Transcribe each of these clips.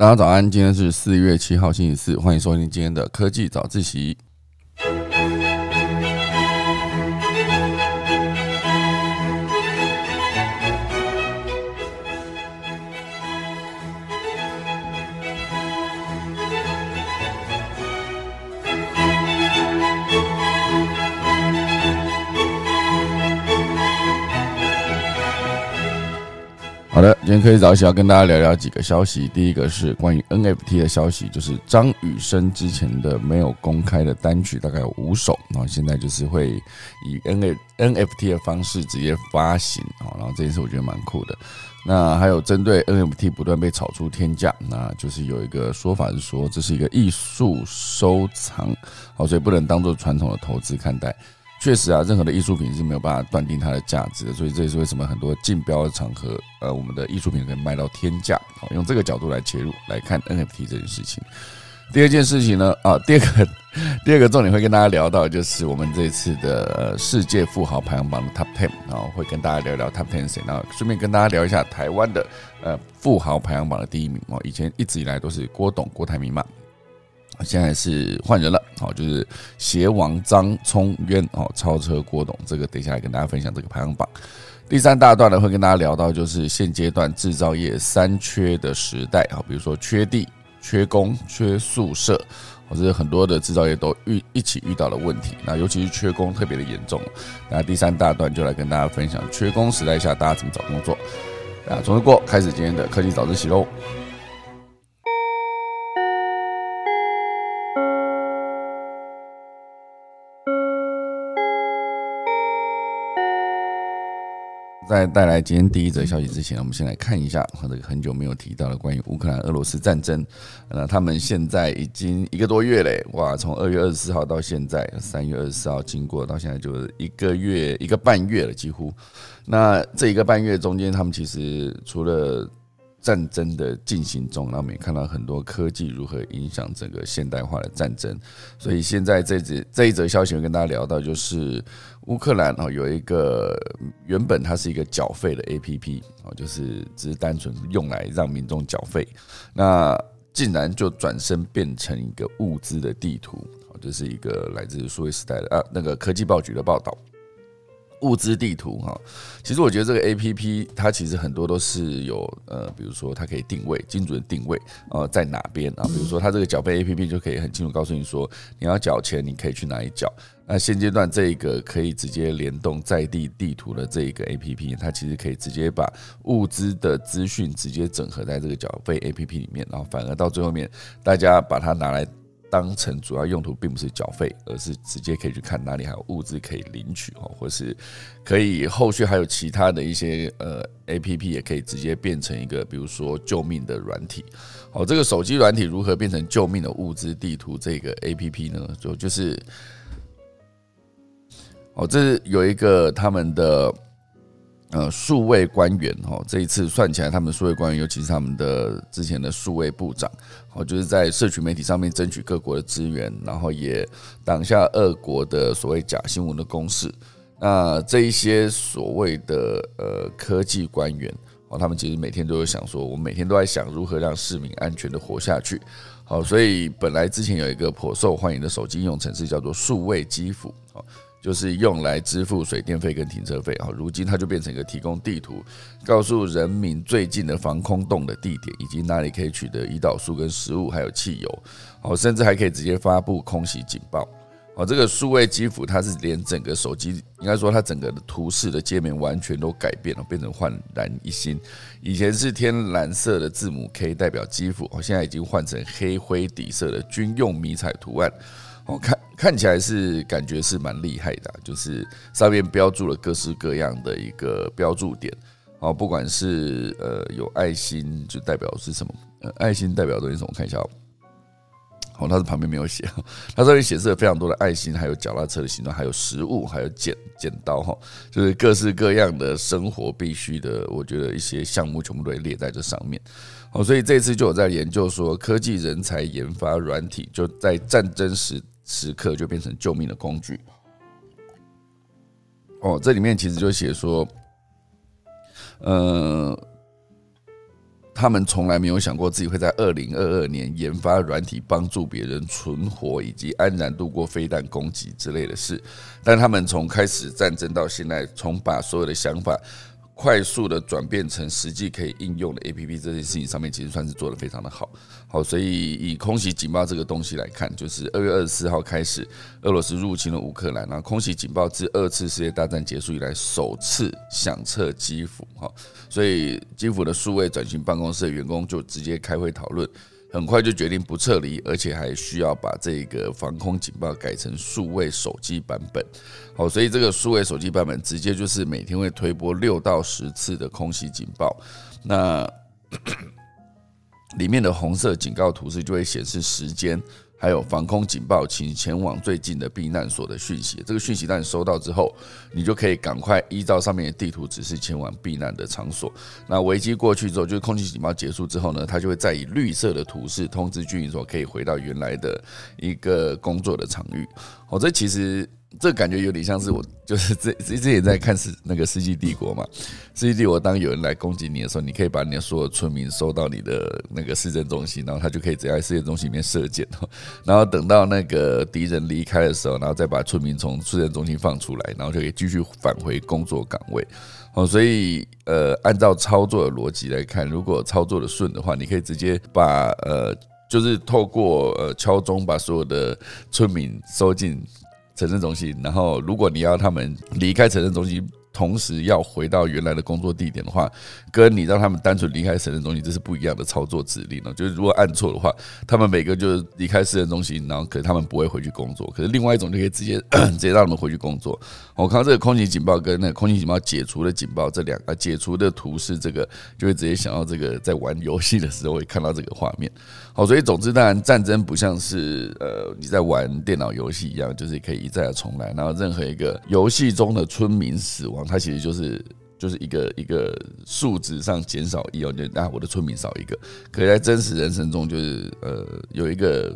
大家早安，今天是四月七号星期四，欢迎收听今天的科技早自习。今天科技早起要跟大家聊聊几个消息。第一个是关于 NFT 的消息，就是张雨生之前的没有公开的单曲大概有五首，然后现在就是会以 N NFT 的方式直接发行啊，然后这件事我觉得蛮酷的。那还有针对 NFT 不断被炒出天价，那就是有一个说法是说这是一个艺术收藏，好，所以不能当做传统的投资看待。确实啊，任何的艺术品是没有办法断定它的价值的，所以这也是为什么很多竞标的场合，呃，我们的艺术品可以卖到天价。好，用这个角度来切入来看 NFT 这件事情。第二件事情呢，啊，第二个 第二个重点会跟大家聊到，就是我们这次的世界富豪排行榜的 Top Ten，然后会跟大家聊聊 Top Ten 谁，然后顺便跟大家聊一下台湾的呃富豪排行榜的第一名哦，以前一直以来都是郭董郭台铭嘛。现在是换人了，好，就是鞋王张聪渊哦，超车郭董，这个等一下来跟大家分享这个排行榜。第三大段呢，会跟大家聊到就是现阶段制造业三缺的时代啊，比如说缺地、缺工、缺宿舍，或者很多的制造业都遇一起遇到的问题。那尤其是缺工特别的严重。那第三大段就来跟大家分享缺工时代下大家怎么找工作。啊，总之过开始今天的科技早自习喽。在带来今天第一则消息之前，我们先来看一下这个很久没有提到的关于乌克兰俄罗斯战争。那他们现在已经一个多月嘞，哇！从二月二十四号到现在，三月二十四号经过到现在就一个月一个半月了，几乎。那这一个半月中间，他们其实除了战争的进行中，那我们也看到很多科技如何影响整个现代化的战争。所以现在这则这一则消息，跟大家聊到，就是乌克兰哦有一个原本它是一个缴费的 APP 哦，就是只是单纯用来让民众缴费，那竟然就转身变成一个物资的地图哦，这是一个来自数位时代的啊那个科技报局的报道。物资地图哈，其实我觉得这个 A P P 它其实很多都是有呃，比如说它可以定位精准定位呃在哪边啊，比如说它这个缴费 A P P 就可以很清楚告诉你说你要缴钱，你可以去哪里缴。那现阶段这一个可以直接联动在地地图的这一个 A P P，它其实可以直接把物资的资讯直接整合在这个缴费 A P P 里面，然后反而到最后面大家把它拿来。当成主要用途并不是缴费，而是直接可以去看哪里还有物资可以领取哦，或是可以后续还有其他的一些呃 A P P 也可以直接变成一个，比如说救命的软体。好，这个手机软体如何变成救命的物资地图这个 A P P 呢？就就是哦，这是有一个他们的。呃，数位官员哈，这一次算起来，他们数位官员，尤其是他们的之前的数位部长，哦，就是在社群媒体上面争取各国的资源，然后也挡下俄国的所谓假新闻的攻势。那这一些所谓的呃科技官员，哦，他们其实每天都有想说，我每天都在想如何让市民安全的活下去。好，所以本来之前有一个颇受欢迎的手机应用程式，叫做数位基辅，哦。就是用来支付水电费跟停车费啊，如今它就变成一个提供地图，告诉人民最近的防空洞的地点，以及哪里可以取得胰岛素跟食物，还有汽油，好，甚至还可以直接发布空袭警报。好，这个数位基辅它是连整个手机，应该说它整个的图示的界面完全都改变了，变成焕然一新。以前是天蓝色的字母 K 代表基辅，哦，现在已经换成黑灰底色的军用迷彩图案。我看看起来是感觉是蛮厉害的，就是上面标注了各式各样的一个标注点，哦，不管是呃有爱心就代表是什么，呃爱心代表东西什么？我看一下哦，哦，它是旁边没有写，它上面显示了非常多的爱心，还有脚踏车的形状，还有食物，还有剪剪刀哈，就是各式各样的生活必须的，我觉得一些项目全部都会列在这上面。哦，所以这次就有在研究说，科技人才研发软体，就在战争时时刻就变成救命的工具。哦，这里面其实就写说，呃。他们从来没有想过自己会在二零二二年研发软体帮助别人存活以及安然度过飞弹攻击之类的事。但他们从开始战争到现在，从把所有的想法。快速的转变成实际可以应用的 A P P 这件事情上面，其实算是做的非常的好。好，所以以空袭警报这个东西来看，就是二月二十四号开始，俄罗斯入侵了乌克兰，然后空袭警报自二次世界大战结束以来首次响彻基辅。哈，所以基辅的数位转型办公室的员工就直接开会讨论。很快就决定不撤离，而且还需要把这个防空警报改成数位手机版本。好，所以这个数位手机版本直接就是每天会推播六到十次的空袭警报。那里面的红色警告图示就会显示时间。还有防空警报，请前往最近的避难所的讯息。这个讯息当你收到之后，你就可以赶快依照上面的地图指示前往避难的场所。那危机过去之后，就是空气警报结束之后呢，它就会再以绿色的图示通知居民说可以回到原来的一个工作的场域。哦，这其实。这感觉有点像是我，就是 这这这也在看世那个世纪帝国嘛。世纪帝国当有人来攻击你的时候，你可以把你的所有村民收到你的那个市政中心，然后他就可以直接在市政中心里面射箭，然后等到那个敌人离开的时候，然后再把村民从市政中心放出来，然后就可以继续返回工作岗位。哦，所以呃，按照操作的逻辑来看，如果操作的顺的话，你可以直接把呃，就是透过呃敲钟把所有的村民收进。城镇中心，然后如果你要他们离开城镇中心。同时要回到原来的工作地点的话，跟你让他们单纯离开城镇中心，这是不一样的操作指令呢。就是如果按错的话，他们每个就是离开市政中心，然后可是他们不会回去工作。可是另外一种就可以直接 直接让他们回去工作。我看到这个空气警报跟那个空气警报解除的警报这两个解除的图示，这个就会直接想到这个在玩游戏的时候会看到这个画面。哦，所以总之当然战争不像是呃你在玩电脑游戏一样，就是可以一再的重来，然后任何一个游戏中的村民死亡。它其实就是就是一个一个数值上减少一哦，就啊我的村民少一个。可在真实人生中，就是呃有一个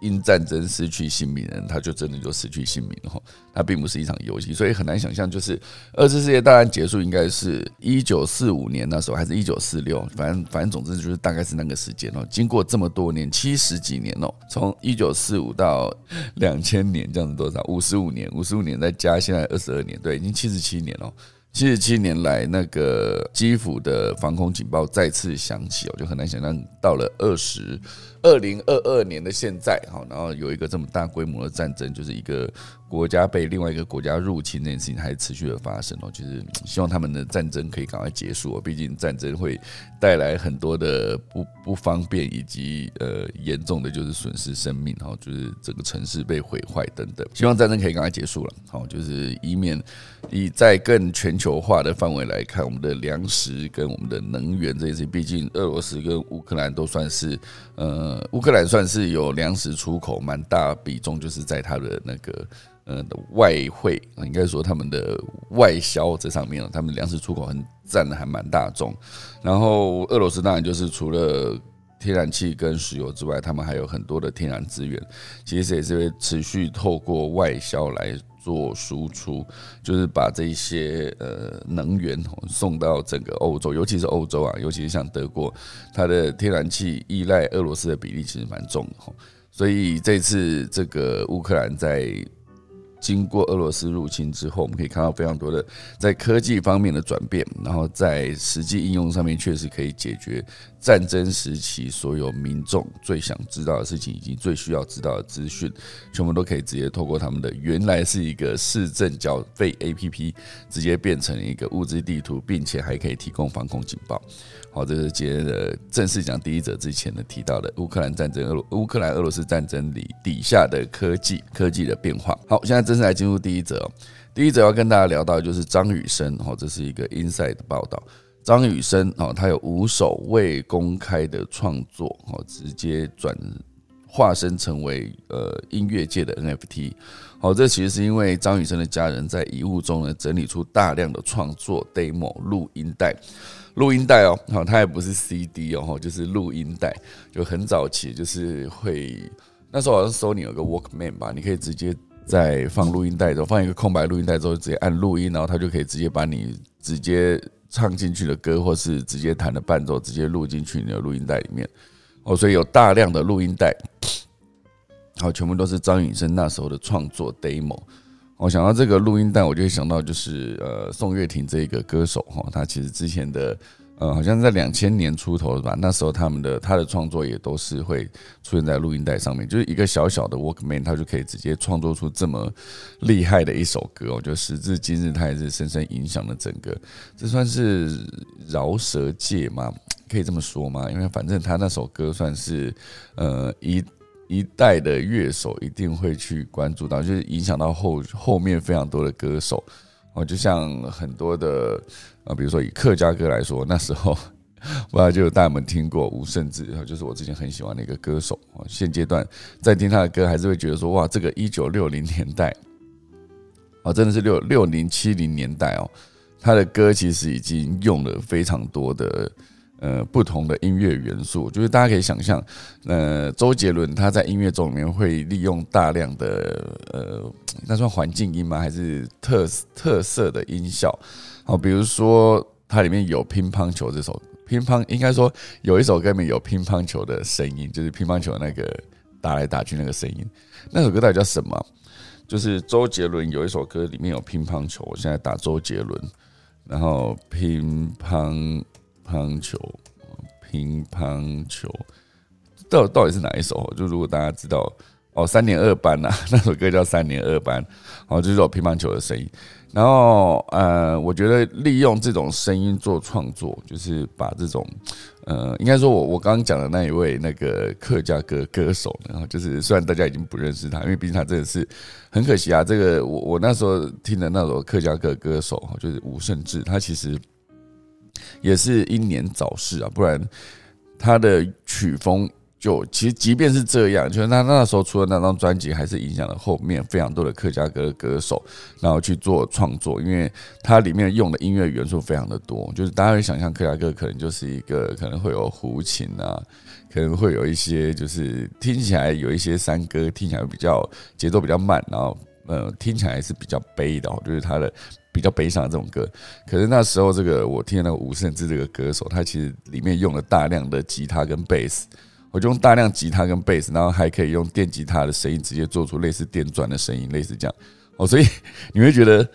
因战争失去性命的人，他就真的就失去性命了哈。它并不是一场游戏，所以很难想象，就是二次世界大战结束应该是一九四五年那时候，还是一九四六，反正反正总之就是大概是那个时间哦。经过这么多年，七十几年哦，从一九四五到两千年，这样子多少？五十五年，五十五年再加现在二十二年，对，已经七十七年了。七十七年来，那个基辅的防空警报再次响起我，就很难想象到了二十二零二二年的现在，哈，然后有一个这么大规模的战争，就是一个。国家被另外一个国家入侵这件事情还持续的发生哦，就是希望他们的战争可以赶快结束哦，毕竟战争会带来很多的不不方便以及呃严重的就是损失生命哈，就是整个城市被毁坏等等，希望战争可以赶快结束了，好，就是以免以在更全球化的范围来看，我们的粮食跟我们的能源这些，毕竟俄罗斯跟乌克兰都算是呃乌克兰算是有粮食出口蛮大比重，就是在它的那个。呃外汇，应该说他们的外销这上面他们粮食出口很占的还蛮大众。然后俄罗斯当然就是除了天然气跟石油之外，他们还有很多的天然资源，其实也是会持续透过外销来做输出，就是把这些呃能源送到整个欧洲，尤其是欧洲啊，尤其是像德国，它的天然气依赖俄罗斯的比例其实蛮重的。所以这次这个乌克兰在经过俄罗斯入侵之后，我们可以看到非常多的在科技方面的转变，然后在实际应用上面确实可以解决。战争时期，所有民众最想知道的事情以及最需要知道的资讯，全部都可以直接透过他们的原来是一个市政缴费 APP，直接变成一个物资地图，并且还可以提供防空警报。好，这是今天的正式讲第一则之前呢提到的乌克兰战争、俄乌克兰俄罗斯战争里底下的科技科技的变化。好，现在正式来进入第一则。第一则要跟大家聊到就是张雨生，哦，这是一个 Inside 的报道。张雨生哦，他有五首未公开的创作哦，直接转化身成为呃音乐界的 NFT。好，这其实是因为张雨生的家人在遗物中呢整理出大量的创作 demo 录音带，录音带哦，好，它也不是 CD 哦，就是录音带，就很早期，就是会那时候好像 Sony 有个 Walkman 吧，你可以直接在放录音带之后放一个空白录音带之后，直接按录音，然后它就可以直接把你直接。唱进去的歌，或是直接弹的伴奏，直接录进去你的录音带里面。哦，所以有大量的录音带，好，全部都是张雨生那时候的创作 demo。我想到这个录音带，我就会想到就是呃宋岳庭这个歌手哈，他其实之前的呃好像在两千年出头的吧，那时候他们的他的创作也都是会出现在录音带上面，就是一个小小的 Workman，他就可以直接创作出这么厉害的一首歌。我觉得时至今日，他也是深深影响了整个，这算是饶舌界吗？可以这么说吗？因为反正他那首歌算是呃一。一代的乐手一定会去关注到，就是影响到后后面非常多的歌手哦，就像很多的啊，比如说以客家歌来说，那时候 不知道就大家们听过吴胜志，就是我之前很喜欢的一个歌手啊。现阶段在听他的歌，还是会觉得说哇，这个一九六零年代啊，真的是六六零七零年代哦，他的歌其实已经用了非常多的。呃，不同的音乐元素，就是大家可以想象，呃，周杰伦他在音乐中里面会利用大量的呃，那算环境音吗？还是特特色的音效？好，比如说它里面有乒乓球这首乒乓，应该说有一首歌里面有乒乓球的声音，就是乒乓球那个打来打去那个声音。那首歌到底叫什么？就是周杰伦有一首歌里面有乒乓球，我现在打周杰伦，然后乒乓。乒乓球，乒乓球，到到底是哪一首？就如果大家知道哦，三年二班呐，那首歌叫三年二班，哦，就是有乒乓球的声音。然后呃，我觉得利用这种声音做创作，就是把这种呃，应该说我我刚刚讲的那一位那个客家歌歌手，然后就是虽然大家已经不认识他，因为毕竟他真的是很可惜啊。这个我我那时候听的那首客家歌歌手，就是吴胜志，他其实。也是英年早逝啊，不然他的曲风就其实即便是这样，就是他那时候出的那张专辑，还是影响了后面非常多的客家歌歌手，然后去做创作，因为它里面用的音乐元素非常的多，就是大家会想象客家歌可能就是一个可能会有胡琴啊，可能会有一些就是听起来有一些山歌，听起来比较节奏比较慢，然后呃听起来是比较悲的，就是他的。比较悲伤的这种歌，可是那时候这个我听的那个吴胜志这个歌手，他其实里面用了大量的吉他跟贝斯，我就用大量吉他跟贝斯，然后还可以用电吉他的声音直接做出类似电钻的声音，类似这样哦，所以你会觉得。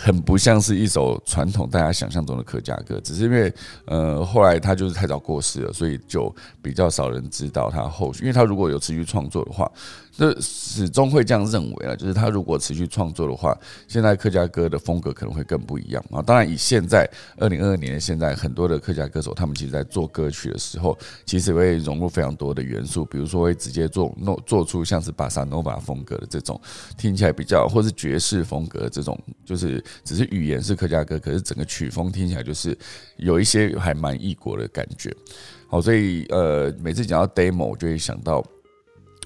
很不像是一首传统大家想象中的客家歌，只是因为呃后来他就是太早过世了，所以就比较少人知道他后续。因为他如果有持续创作的话，那始终会这样认为啊，就是他如果持续创作的话，现在客家歌的风格可能会更不一样啊。当然，以现在二零二二年现在，很多的客家歌手他们其实在做歌曲的时候，其实会融入非常多的元素，比如说会直接做弄做出像是巴萨诺瓦风格的这种听起来比较，或是爵士风格的这种，就是。只是语言是客家歌，可是整个曲风听起来就是有一些还蛮异国的感觉。好，所以呃，每次讲到 demo，我就会想到。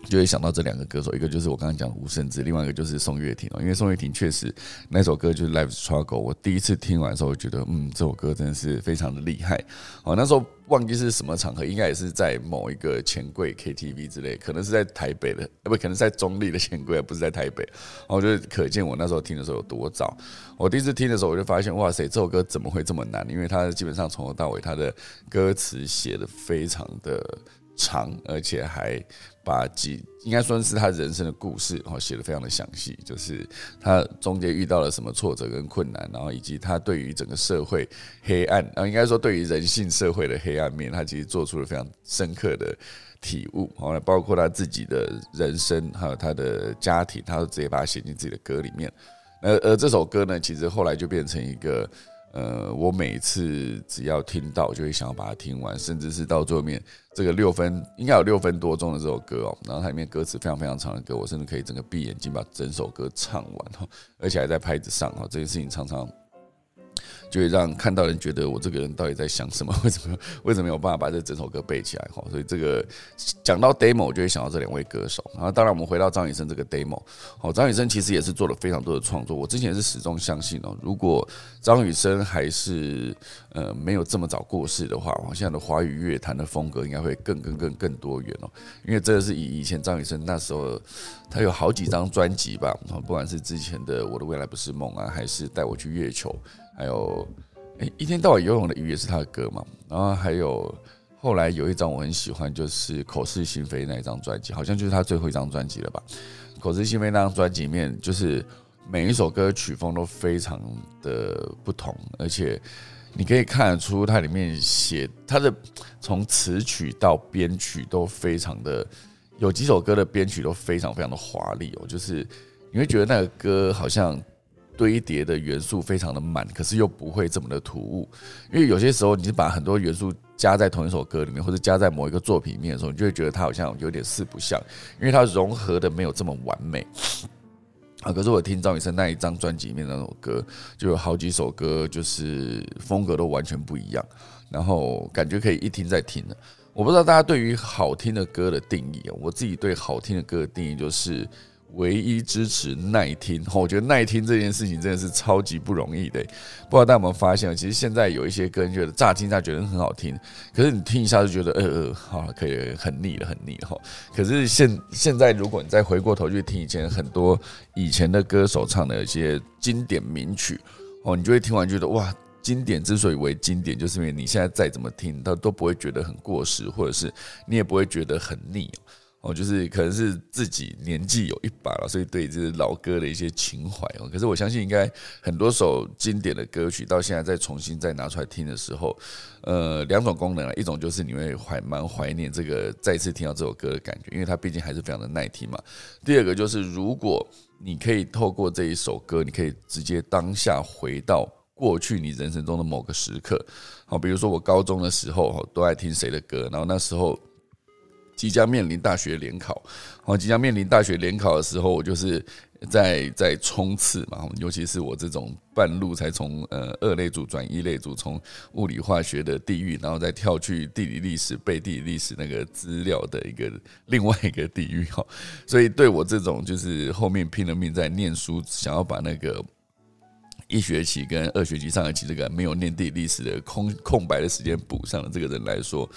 就会想到这两个歌手，一个就是我刚刚讲的吴胜志，另外一个就是宋岳庭哦。因为宋岳庭确实那首歌就是《Life Struggle》，我第一次听完的时候，我觉得嗯，这首歌真的是非常的厉害。哦，那时候忘记是什么场合，应该也是在某一个钱柜 KTV 之类，可能是在台北的，不，可能在中立的钱柜，不是在台北。我觉得可见我那时候听的时候有多早。我第一次听的时候，我就发现哇塞，这首歌怎么会这么难？因为它基本上从头到尾，它的歌词写的非常的。长，而且还把几应该说是他人生的故事，然后写的非常的详细，就是他中间遇到了什么挫折跟困难，然后以及他对于整个社会黑暗，啊，应该说对于人性社会的黑暗面，他其实做出了非常深刻的体悟，后来包括他自己的人生，还有他的家庭，他都直接把它写进自己的歌里面。而而这首歌呢，其实后来就变成一个。呃，我每次只要听到，就会想要把它听完，甚至是到最后面这个六分应该有六分多钟的这首歌哦，然后它里面歌词非常非常长的歌，我甚至可以整个闭眼睛把整首歌唱完哈，而且还在拍子上哈，这件事情常常。就会让看到人觉得我这个人到底在想什么？为什么为什么没有办法把这整首歌背起来？哈，所以这个讲到 demo，我就会想到这两位歌手。然后，当然我们回到张雨生这个 demo，好，张雨生其实也是做了非常多的创作。我之前是始终相信哦，如果张雨生还是呃没有这么早过世的话，现在的华语乐坛的风格应该会更更更更多元哦。因为真的是以以前张雨生那时候，他有好几张专辑吧，不管是之前的《我的未来不是梦》啊，还是《带我去月球》。还有哎，一天到晚游泳的鱼也是他的歌嘛。然后还有后来有一张我很喜欢，就是口是心非那一张专辑，好像就是他最后一张专辑了吧。口是心非那张专辑里面，就是每一首歌曲风都非常的不同，而且你可以看得出它里面写它的从词曲到编曲都非常的，有几首歌的编曲都非常非常的华丽哦，就是你会觉得那个歌好像。堆叠的元素非常的满，可是又不会这么的突兀，因为有些时候你是把很多元素加在同一首歌里面，或者加在某一个作品里面的时候，你就会觉得它好像有点四不像，因为它融合的没有这么完美啊。可是我听张雨生那一张专辑里面那首歌，就有好几首歌就是风格都完全不一样，然后感觉可以一听再听的。我不知道大家对于好听的歌的定义，我自己对好听的歌的定义就是。唯一支持耐听，我觉得耐听这件事情真的是超级不容易的。不知道大家有没有发现，其实现在有一些歌，你觉得乍听乍觉得很好听，可是你听一下就觉得，呃呃，好，可以，很腻了，很腻哈。可是现现在，如果你再回过头去听以前很多以前的歌手唱的一些经典名曲，哦，你就会听完觉得，哇，经典之所以为经典，就是因为你现在再怎么听，它都不会觉得很过时，或者是你也不会觉得很腻。哦，就是可能是自己年纪有一把了，所以对这老歌的一些情怀哦。可是我相信，应该很多首经典的歌曲，到现在再重新再拿出来听的时候，呃，两种功能啊，一种就是你会怀蛮怀念这个再次听到这首歌的感觉，因为它毕竟还是非常的耐听嘛。第二个就是，如果你可以透过这一首歌，你可以直接当下回到过去你人生中的某个时刻。好，比如说我高中的时候，都爱听谁的歌，然后那时候。即将面临大学联考，好，即将面临大学联考的时候，我就是在在冲刺嘛。尤其是我这种半路才从呃二类组转一类组，从物理化学的地狱，然后再跳去地理历史背地理历史那个资料的一个另外一个地狱哈。所以对我这种就是后面拼了命在念书，想要把那个。一学期跟二学期上学期这个没有念地历史的空空白的时间补上的这个人来说，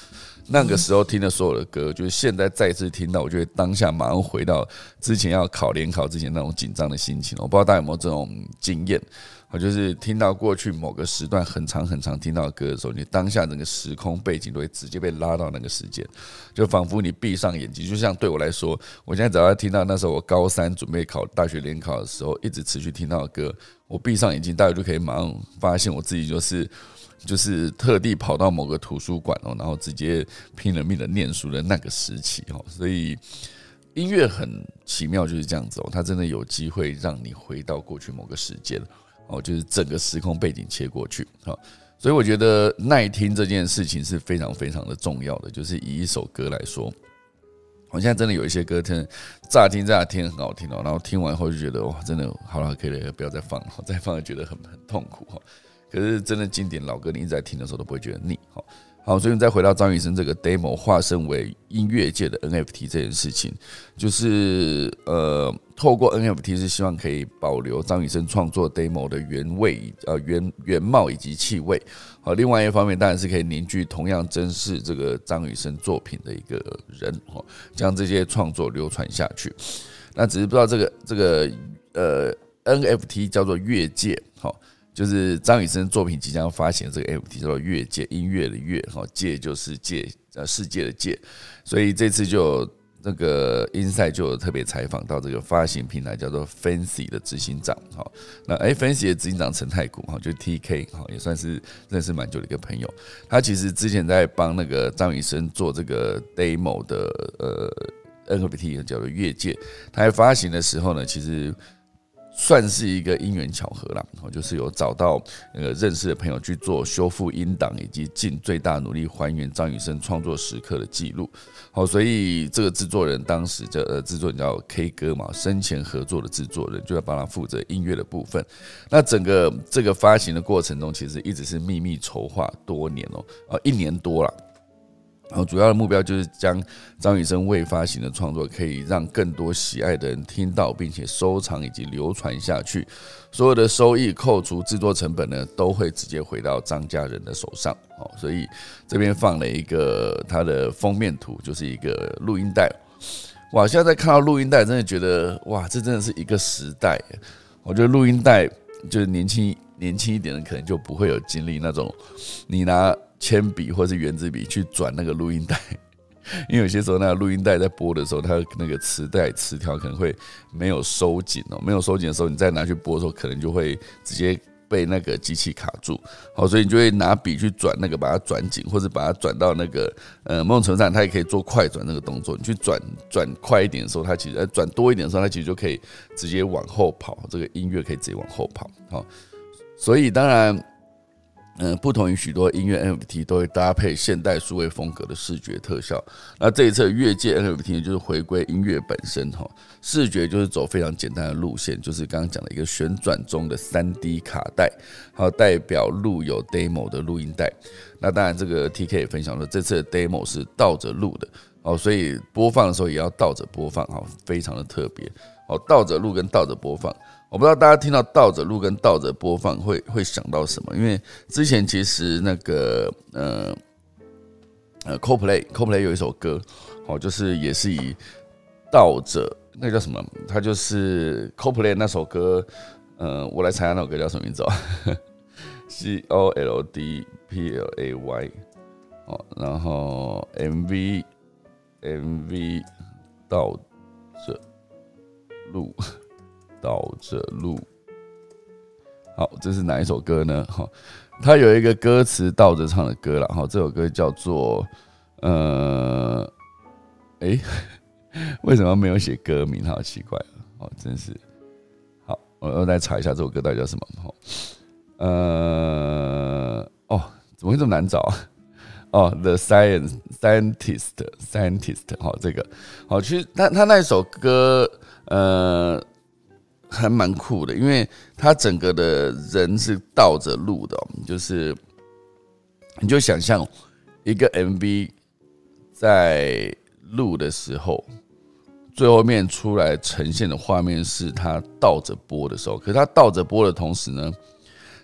那个时候听的所有的歌，就是现在再次听到，我就会当下马上回到之前要考联考之前那种紧张的心情。我不知道大家有没有这种经验。我就是听到过去某个时段很长很长听到的歌的时候，你当下整个时空背景都会直接被拉到那个时间，就仿佛你闭上眼睛，就像对我来说，我现在只要听到那时候我高三准备考大学联考的时候，一直持续听到的歌，我闭上眼睛，大概就可以马上发现我自己就是就是特地跑到某个图书馆哦，然后直接拼了命的念书的那个时期哦，所以音乐很奇妙，就是这样子哦，它真的有机会让你回到过去某个时间。哦，就是整个时空背景切过去，好，所以我觉得耐听这件事情是非常非常的重要的。就是以一首歌来说，我现在真的有一些歌，听乍听乍听很好听哦，然后听完后就觉得哇，真的好了，可以了，不要再放了，再放觉得很很痛苦哈。可是真的经典老歌，你一直在听的时候都不会觉得腻，哈。好，所以再回到张雨生这个 demo 化身为音乐界的 NFT 这件事情，就是呃，透过 NFT 是希望可以保留张雨生创作 demo 的原味、呃原原貌以及气味。好，另外一方面当然是可以凝聚同样珍视这个张雨生作品的一个人，哈，将这些创作流传下去。那只是不知道这个这个呃 NFT 叫做越界，好。就是张雨生作品即将发行这个 FT 叫做越界音乐的乐哈界就是界呃世界的界，所以这次就那个 Inside 就有特别采访到这个发行平台叫做 Fancy 的执行长哈，那哎 Fancy 的执行长陈太古哈，就 TK 哈也算是认识蛮久的一个朋友，他其实之前在帮那个张雨生做这个 Demo 的呃 NFT 叫做越界，他在发行的时候呢，其实。算是一个因缘巧合啦，我就是有找到那个认识的朋友去做修复音档，以及尽最大努力还原张雨生创作时刻的记录。好，所以这个制作人当时叫呃制作人叫 K 哥嘛，生前合作的制作人就要帮他负责音乐的部分。那整个这个发行的过程中，其实一直是秘密筹划多年哦，啊一年多了。然后主要的目标就是将张雨生未发行的创作可以让更多喜爱的人听到，并且收藏以及流传下去。所有的收益扣除制作成本呢，都会直接回到张家人的手上。哦，所以这边放了一个它的封面图，就是一个录音带。哇，现在在看到录音带，真的觉得哇，这真的是一个时代。我觉得录音带就是年轻年轻一点的可能就不会有经历那种，你拿铅笔或是圆珠笔去转那个录音带，因为有些时候那个录音带在播的时候，它那个磁带磁条可能会没有收紧哦，没有收紧的时候，你再拿去播的时候，可能就会直接。被那个机器卡住，好，所以你就会拿笔去转那个，把它转紧，或者把它转到那个呃，某种程度上，它也可以做快转那个动作。你去转转快一点的时候，它其实转多一点的时候，它其实就可以直接往后跑，这个音乐可以直接往后跑。好，所以当然。嗯，不同于许多音乐 NFT 都会搭配现代数位风格的视觉特效。那这一次越界 NFT 就是回归音乐本身哈，视觉就是走非常简单的路线，就是刚刚讲的一个旋转中的三 D 卡带，还有代表录有 demo 的录音带。那当然，这个 TK 也分享说，这次的 demo 是倒着录的哦，所以播放的时候也要倒着播放哈，非常的特别哦，倒着录跟倒着播放。我不知道大家听到倒着录跟倒着播放会会想到什么？因为之前其实那个呃呃，CoPlay CoPlay 有一首歌，哦，就是也是以倒着，那叫什么？它就是 CoPlay 那首歌，呃，我来猜下那首歌叫什么名字哦，C O L D P L A Y，哦，然后 MV MV 倒着录。倒着录，好，这是哪一首歌呢？哈，它有一个歌词倒着唱的歌了。哈，这首歌叫做呃，哎，为什么没有写歌名？好奇怪哦，真是。好，我要再查一下这首歌到底叫什么。哈，呃，哦，怎么会这么难找？哦，The Science Scientist，Scientist，好，这个好，其实他他那首歌，呃。还蛮酷的，因为他整个的人是倒着录的，就是你就想象一个 MV 在录的时候，最后面出来呈现的画面是他倒着播的时候，可是他倒着播的同时呢，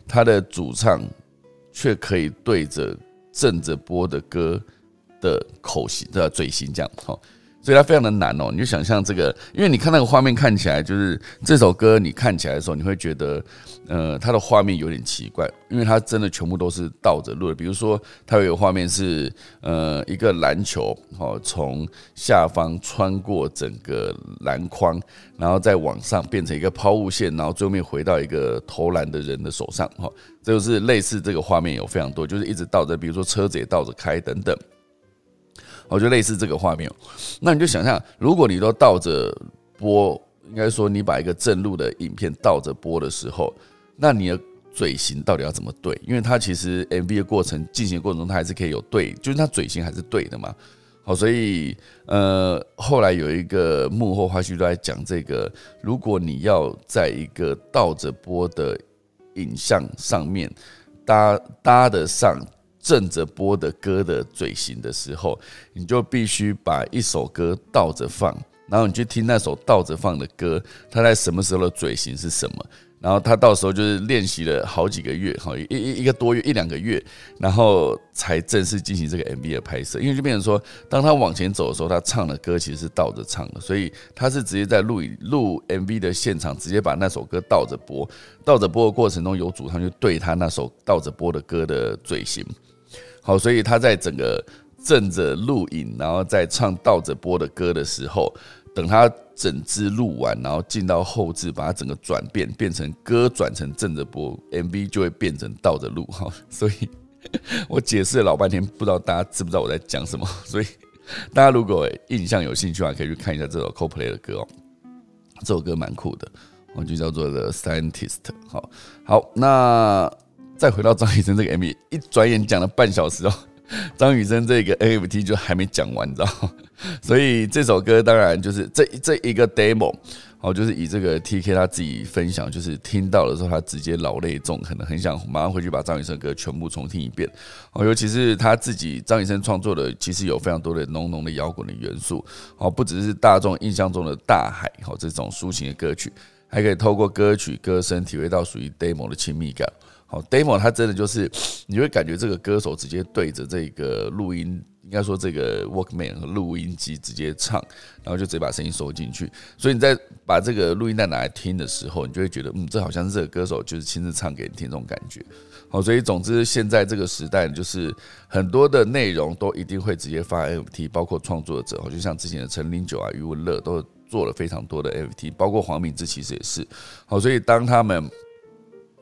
他的主唱却可以对着正着播的歌的口型的嘴型这样，哈。所以它非常的难哦，你就想象这个，因为你看那个画面看起来，就是这首歌你看起来的时候，你会觉得，呃，它的画面有点奇怪，因为它真的全部都是倒着录的。比如说，它有一个画面是，呃，一个篮球，哦，从下方穿过整个篮筐，然后再往上变成一个抛物线，然后最后面回到一个投篮的人的手上，哈，这就是类似这个画面有非常多，就是一直倒着，比如说车子也倒着开等等。我觉得类似这个画面，那你就想象，如果你都倒着播，应该说你把一个正录的影片倒着播的时候，那你的嘴型到底要怎么对？因为它其实 MV 的过程进行过程中，它还是可以有对，就是它嘴型还是对的嘛。好，所以呃，后来有一个幕后花絮都在讲这个，如果你要在一个倒着播的影像上面搭搭得上。正着播的歌的嘴型的时候，你就必须把一首歌倒着放，然后你去听那首倒着放的歌，它在什么时候的嘴型是什么。然后他到时候就是练习了好几个月，哈，一一一个多月一两个月，然后才正式进行这个 MV 的拍摄。因为就变成说，当他往前走的时候，他唱的歌其实是倒着唱的，所以他是直接在录录 MV 的现场，直接把那首歌倒着播。倒着播的过程中，有主唱就对他那首倒着播的歌的嘴型。好，所以他在整个正着录影，然后在唱倒着播的歌的时候，等他整支录完，然后进到后置，把它整个转变变成歌转成正着播，MV 就会变成倒着录。哈，所以我解释了老半天，不知道大家知不知道我在讲什么。所以大家如果印象有兴趣的话，可以去看一下这首 CoPlay 的歌哦。这首歌蛮酷的，我就叫做 The Scientist。好，好，那。再回到张雨生这个 MV，一转眼讲了半小时哦，张雨生这个 NFT 就还没讲完，你知道？所以这首歌当然就是这这一个 demo，哦，就是以这个 TK 他自己分享，就是听到的时候他直接老泪纵横的，很想马上回去把张雨生歌全部重听一遍。哦，尤其是他自己张雨生创作的，其实有非常多的浓浓的摇滚的元素，哦，不只是大众印象中的大海，哦，这种抒情的歌曲，还可以透过歌曲歌声体会到属于 demo 的亲密感。好，demo 它真的就是你会感觉这个歌手直接对着这个录音。应该说，这个 Workman 和录音机直接唱，然后就直接把声音收进去。所以你在把这个录音带拿来听的时候，你就会觉得，嗯，这好像是这个歌手就是亲自唱给你听这种感觉。好，所以总之，现在这个时代就是很多的内容都一定会直接发 NFT，包括创作者，就像之前的陈零九啊、余文乐都做了非常多的 NFT，包括黄明志其实也是。好，所以当他们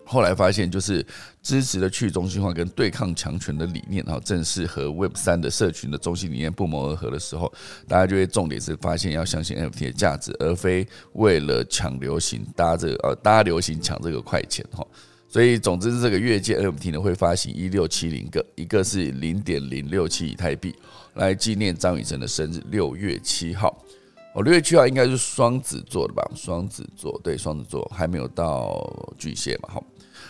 后来发现，就是支持的去中心化跟对抗强权的理念，哈，正是和 Web 三的社群的中心理念不谋而合的时候，大家就会重点是发现要相信 NFT 的价值，而非为了抢流行搭这个呃搭流行抢这个快钱，哈。所以总之是，这个月界 NFT 呢会发行一六七零个，一个是零点零六七以太币，来纪念张雨晨的生日，六月七号。哦，六月七号应该是双子座的吧？双子座，对，双子座还没有到巨蟹嘛？好。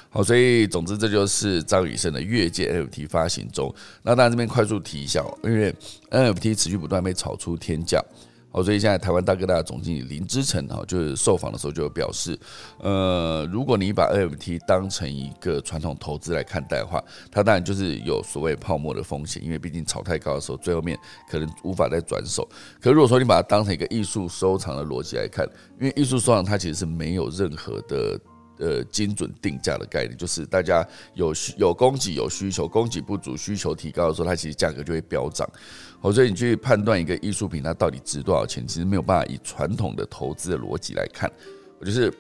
好，所以总之这就是张雨生的越界 NFT 发行中。那当然这边快速提一下，因为 NFT 持续不断被炒出天价。好，所以现在台湾大哥大总经理林之成哈，就是受访的时候就表示，呃，如果你把 NFT 当成一个传统投资来看待的话，它当然就是有所谓泡沫的风险，因为毕竟炒太高的时候，最后面可能无法再转手。可如果说你把它当成一个艺术收藏的逻辑来看，因为艺术收藏它其实是没有任何的。呃，精准定价的概念就是大家有需有供给有需求，供给不足，需求提高的时候，它其实价格就会飙涨。哦，所以你去判断一个艺术品它到底值多少钱，其实没有办法以传统的投资的逻辑来看。我就是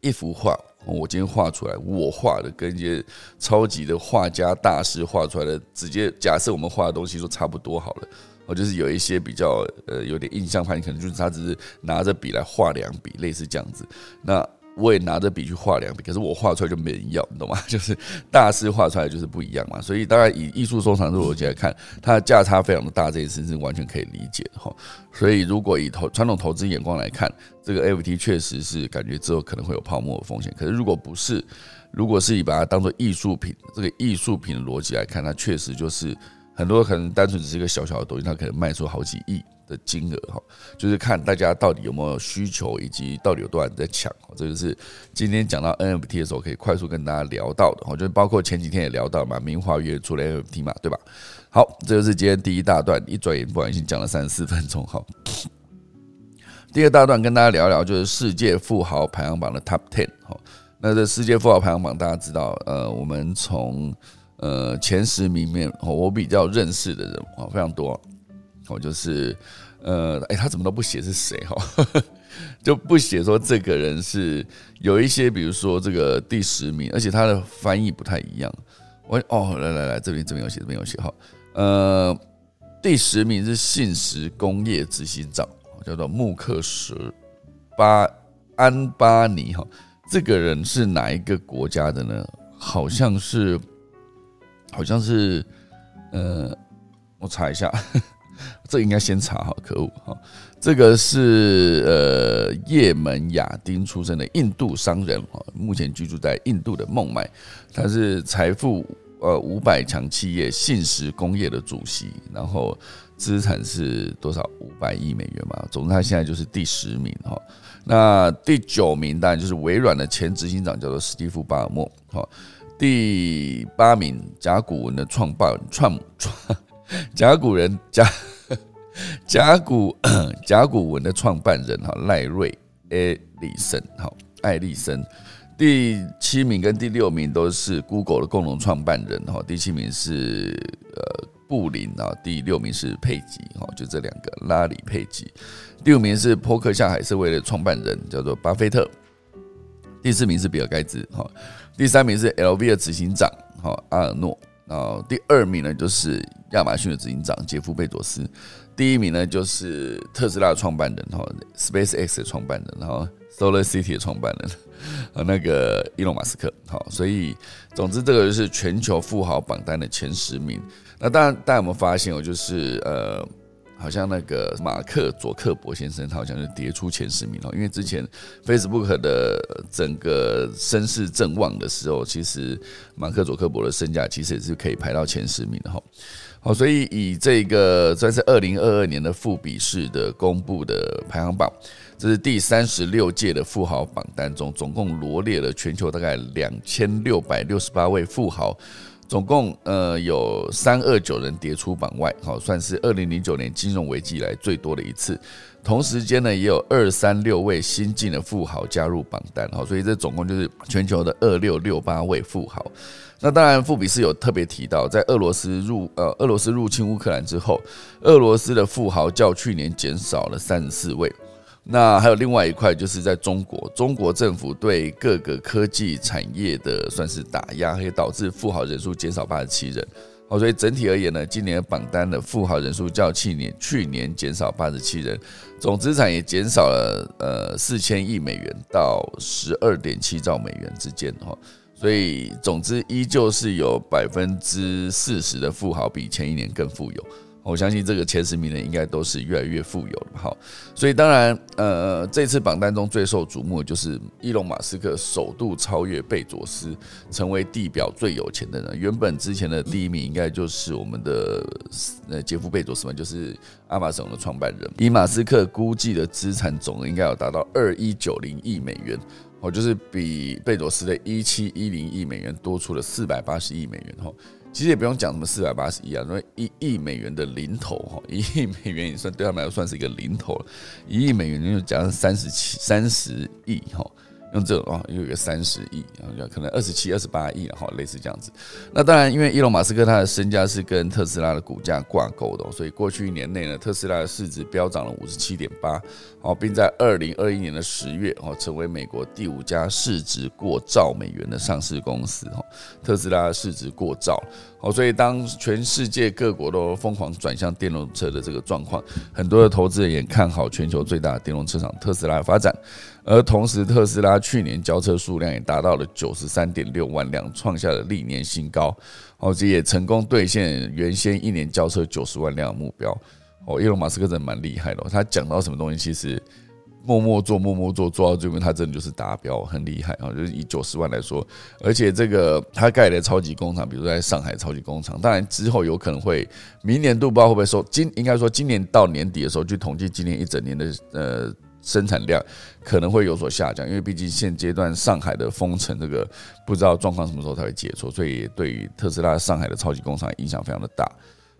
一幅画，我今天画出来，我画的跟一些超级的画家大师画出来的，直接假设我们画的东西都差不多好了。我就是有一些比较呃有点印象派，可能就是他只是拿着笔来画两笔，类似这样子。那我也拿着笔去画两笔，可是我画出来就没人要，你懂吗？就是大师画出来就是不一样嘛。所以当然以艺术收藏的逻辑来看，它的价差非常的大，这一次是完全可以理解的哈。所以如果以投传统投资眼光来看，这个 FT 确实是感觉之后可能会有泡沫的风险。可是如果不是，如果是以把它当做艺术品这个艺术品的逻辑来看，它确实就是很多可能单纯只是一个小小的东西，它可能卖出好几亿。的金额哈，就是看大家到底有没有需求，以及到底有多少人在抢。这就是今天讲到 NFT 的时候，可以快速跟大家聊到的。我觉得包括前几天也聊到嘛，明华约出了 NFT 嘛，对吧？好，这就是今天第一大段，一转眼不小心讲了三十四分钟。哈，第二大段跟大家聊聊，就是世界富豪排行榜的 Top Ten。哈，那这世界富豪排行榜大家知道，呃，我们从呃前十名面，我比较认识的人啊，非常多。哦，就是，呃，哎，他怎么都不写是谁哈，就不写说这个人是有一些，比如说这个第十名，而且他的翻译不太一样。我哦，来来来，这边这边有写，这边有写哈，呃，第十名是信实工业执行长，叫做穆克什巴安巴尼哈，这个人是哪一个国家的呢？好像是，好像是，呃，我查一下。这应该先查哈，可恶哈！这个是呃，叶门亚丁出生的印度商人哈，目前居住在印度的孟买，他是财富呃五百强企业信实工业的主席，然后资产是多少五百亿美元嘛？总之他现在就是第十名哈。那第九名当然就是微软的前执行长，叫做史蒂夫巴尔默哈。第八名甲骨文的创办创创。甲骨人甲 甲骨 甲骨文的创办人哈赖瑞艾利森哈艾利森，第七名跟第六名都是 Google 的共同创办人哈，第七名是呃布林啊，第六名是佩吉哈，就这两个拉里佩吉，第五名是波克夏海瑟威的创办人叫做巴菲特，第四名是比尔盖茨哈，第三名是 LV 的执行长哈阿尔诺。然后第二名呢，就是亚马逊的执行长杰夫贝佐斯；第一名呢，就是特斯拉创办人哈，Space X 的创办人，然后 Solar City 的创办人，呃 那个伊隆马斯克。好，所以总之这个就是全球富豪榜单的前十名。那当然，大家有没有发现哦？就是呃，好像那个马克佐克伯先生，他好像是跌出前十名哦。因为之前 Facebook 的整个声势正旺的时候，其实马克佐克伯的身价其实也是可以排到前十名的哈。好，所以以这个算是二零二二年的富比士的公布的排行榜，这是第三十六届的富豪榜单中，总共罗列了全球大概两千六百六十八位富豪。总共呃有三二九人跌出榜外，好算是二零零九年金融危机以来最多的一次。同时间呢，也有二三六位新晋的富豪加入榜单，好，所以这总共就是全球的二六六八位富豪。那当然，富比士有特别提到，在俄罗斯入呃俄罗斯入侵乌克兰之后，俄罗斯的富豪较去年减少了三十四位。那还有另外一块，就是在中国，中国政府对各个科技产业的算是打压，也导致富豪人数减少八十七人。好，所以整体而言呢，今年榜单的富豪人数较去年去年减少八十七人，总资产也减少了呃四千亿美元到十二点七兆美元之间哈。所以总之依旧是有百分之四十的富豪比前一年更富有。我相信这个前十名的应该都是越来越富有了，哈，所以当然，呃，这次榜单中最受瞩目的就是伊隆马斯克首度超越贝佐斯，成为地表最有钱的人。原本之前的第一名应该就是我们的呃杰夫贝佐斯嘛，就是阿马逊的创办人。以马斯克估计的资产总额应该有达到二一九零亿美元，哦，就是比贝佐斯的一七一零亿美元多出了四百八十亿美元，哈。其实也不用讲什么四百八十亿啊，因为一亿美元的零头哈，一亿美元也算对他们来说算是一个零头了，一亿美元就讲三十七三十亿哈。用这种啊，有一个三十亿，然后可能二十七、二十八亿，然后类似这样子。那当然，因为伊隆马斯克他的身价是跟特斯拉的股价挂钩的，所以过去一年内呢，特斯拉的市值飙涨了五十七点八，哦，并在二零二一年的十月哦，成为美国第五家市值过兆美元的上市公司。哈，特斯拉市值过兆，哦，所以当全世界各国都疯狂转向电动车的这个状况，很多的投资人也看好全球最大的电动车厂特斯拉的发展。而同时，特斯拉去年交车数量也达到了九十三点六万辆，创下了历年新高。哦，这也成功兑现原先一年交车九十万辆的目标。哦，伊隆马斯克真的蛮厉害的，他讲到什么东西，其实默默做，默默做，做到最后，他真的就是达标，很厉害啊！就是以九十万来说，而且这个他盖的超级工厂，比如在上海超级工厂，当然之后有可能会明年度不知道会不会收，今应该说今年到年底的时候去统计今年一整年的呃。生产量可能会有所下降，因为毕竟现阶段上海的封城，这个不知道状况什么时候才会解除，所以对于特斯拉上海的超级工厂影响非常的大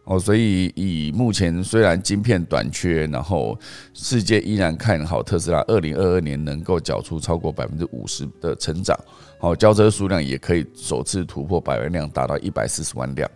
哦。所以以目前虽然晶片短缺，然后世界依然看好特斯拉二零二二年能够缴出超过百分之五十的成长，哦，交车数量也可以首次突破百万辆，达到一百四十万辆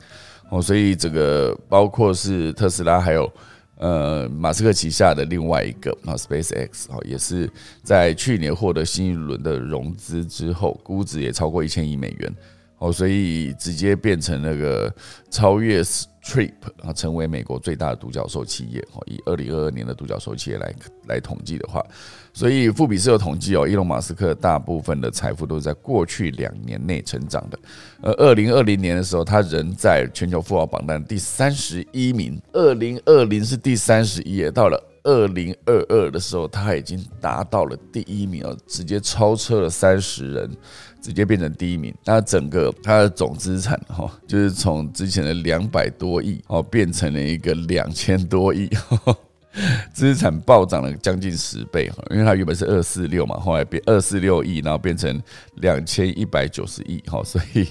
哦。所以这个包括是特斯拉还有。呃，马斯克旗下的另外一个啊，SpaceX 啊，也是在去年获得新一轮的融资之后，估值也超过一千亿美元哦，所以直接变成那个超越。Trip 啊，成为美国最大的独角兽企业哦。以二零二二年的独角兽企业来来统计的话，所以富比士有统计哦，伊隆马斯克大部分的财富都是在过去两年内成长的。而二零二零年的时候，他仍在全球富豪榜单第三十一名。二零二零是第三十一，到了二零二二的时候，他已经达到了第一名哦，直接超车了三十人。直接变成第一名，那整个它的总资产哈，就是从之前的两百多亿哦，变成了一个两千多亿，资产暴涨了将近十倍哈，因为它原本是二四六嘛，后来变二四六亿，然后变成两千一百九十亿哈，所以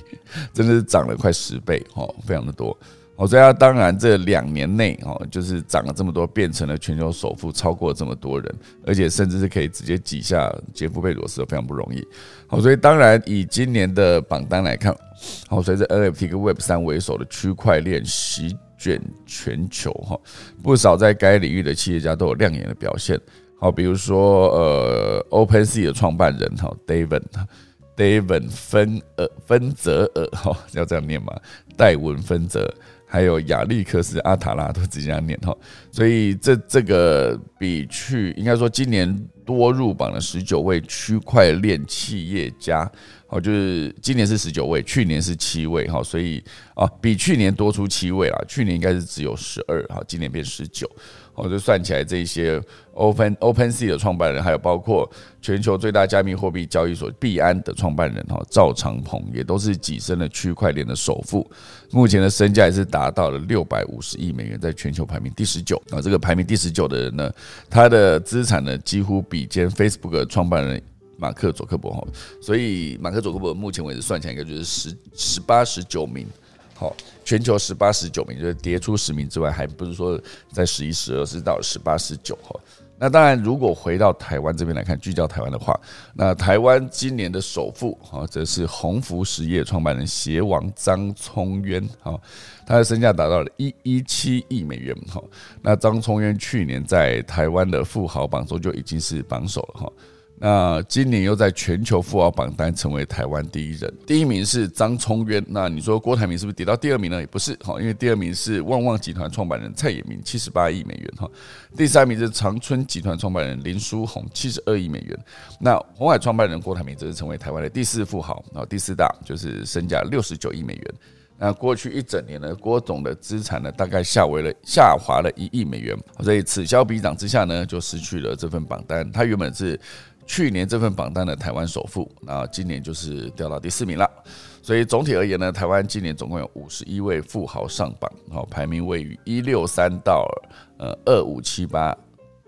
真的是涨了快十倍哈，非常的多。哦，所以他当然这两年内哦，就是涨了这么多，变成了全球首富，超过这么多人，而且甚至是可以直接挤下杰夫贝佐斯，非常不容易。好，所以当然以今年的榜单来看，好，随着 NFT 跟 Web 三为首的区块链席卷全球哈，不少在该领域的企业家都有亮眼的表现。好，比如说呃，OpenSea 的创办人哈，David。David 芬尔芬泽尔哈，要这样念吗？戴文芬泽，还有亚历克斯阿塔拉都直接这样念哈。所以这这个比去应该说今年多入榜了十九位区块链企业家，好，就是今年是十九位，去年是七位哈。所以啊，比去年多出七位啦。去年应该是只有十二哈，今年变十九。哦，就算起来这些 Open Open Sea 的创办人，还有包括全球最大加密货币交易所币安的创办人哈赵长鹏，也都是跻身了区块链的首富。目前的身价也是达到了六百五十亿美元，在全球排名第十九啊。这个排名第十九的人呢，他的资产呢几乎比肩 Facebook 创办人马克佐克伯哈。所以马克佐克伯目前为止算起来，应该就是十十八十九名。好，全球十八、十九名，就是跌出十名之外，还不是说在十一、十二，是到十八、十九哈。那当然，如果回到台湾这边来看，聚焦台湾的话，那台湾今年的首富哈，则是鸿福实业创办人鞋王张聪渊哈，他的身价达到了一一七亿美元哈。那张聪渊去年在台湾的富豪榜中就已经是榜首了哈。那今年又在全球富豪榜单成为台湾第一人，第一名是张聪渊。那你说郭台铭是不是跌到第二名呢？也不是哈，因为第二名是旺旺集团创办人蔡衍明，七十八亿美元哈。第三名是长春集团创办人林书宏，七十二亿美元。那红海创办人郭台铭则是成为台湾的第四富豪，然后第四大就是身价六十九亿美元。那过去一整年呢，郭总的资产呢大概下为了下滑了一亿美元，所以此消彼长之下呢，就失去了这份榜单。他原本是。去年这份榜单的台湾首富，那今年就是掉到第四名了。所以总体而言呢，台湾今年总共有五十一位富豪上榜，好，排名位于一六三到呃二五七八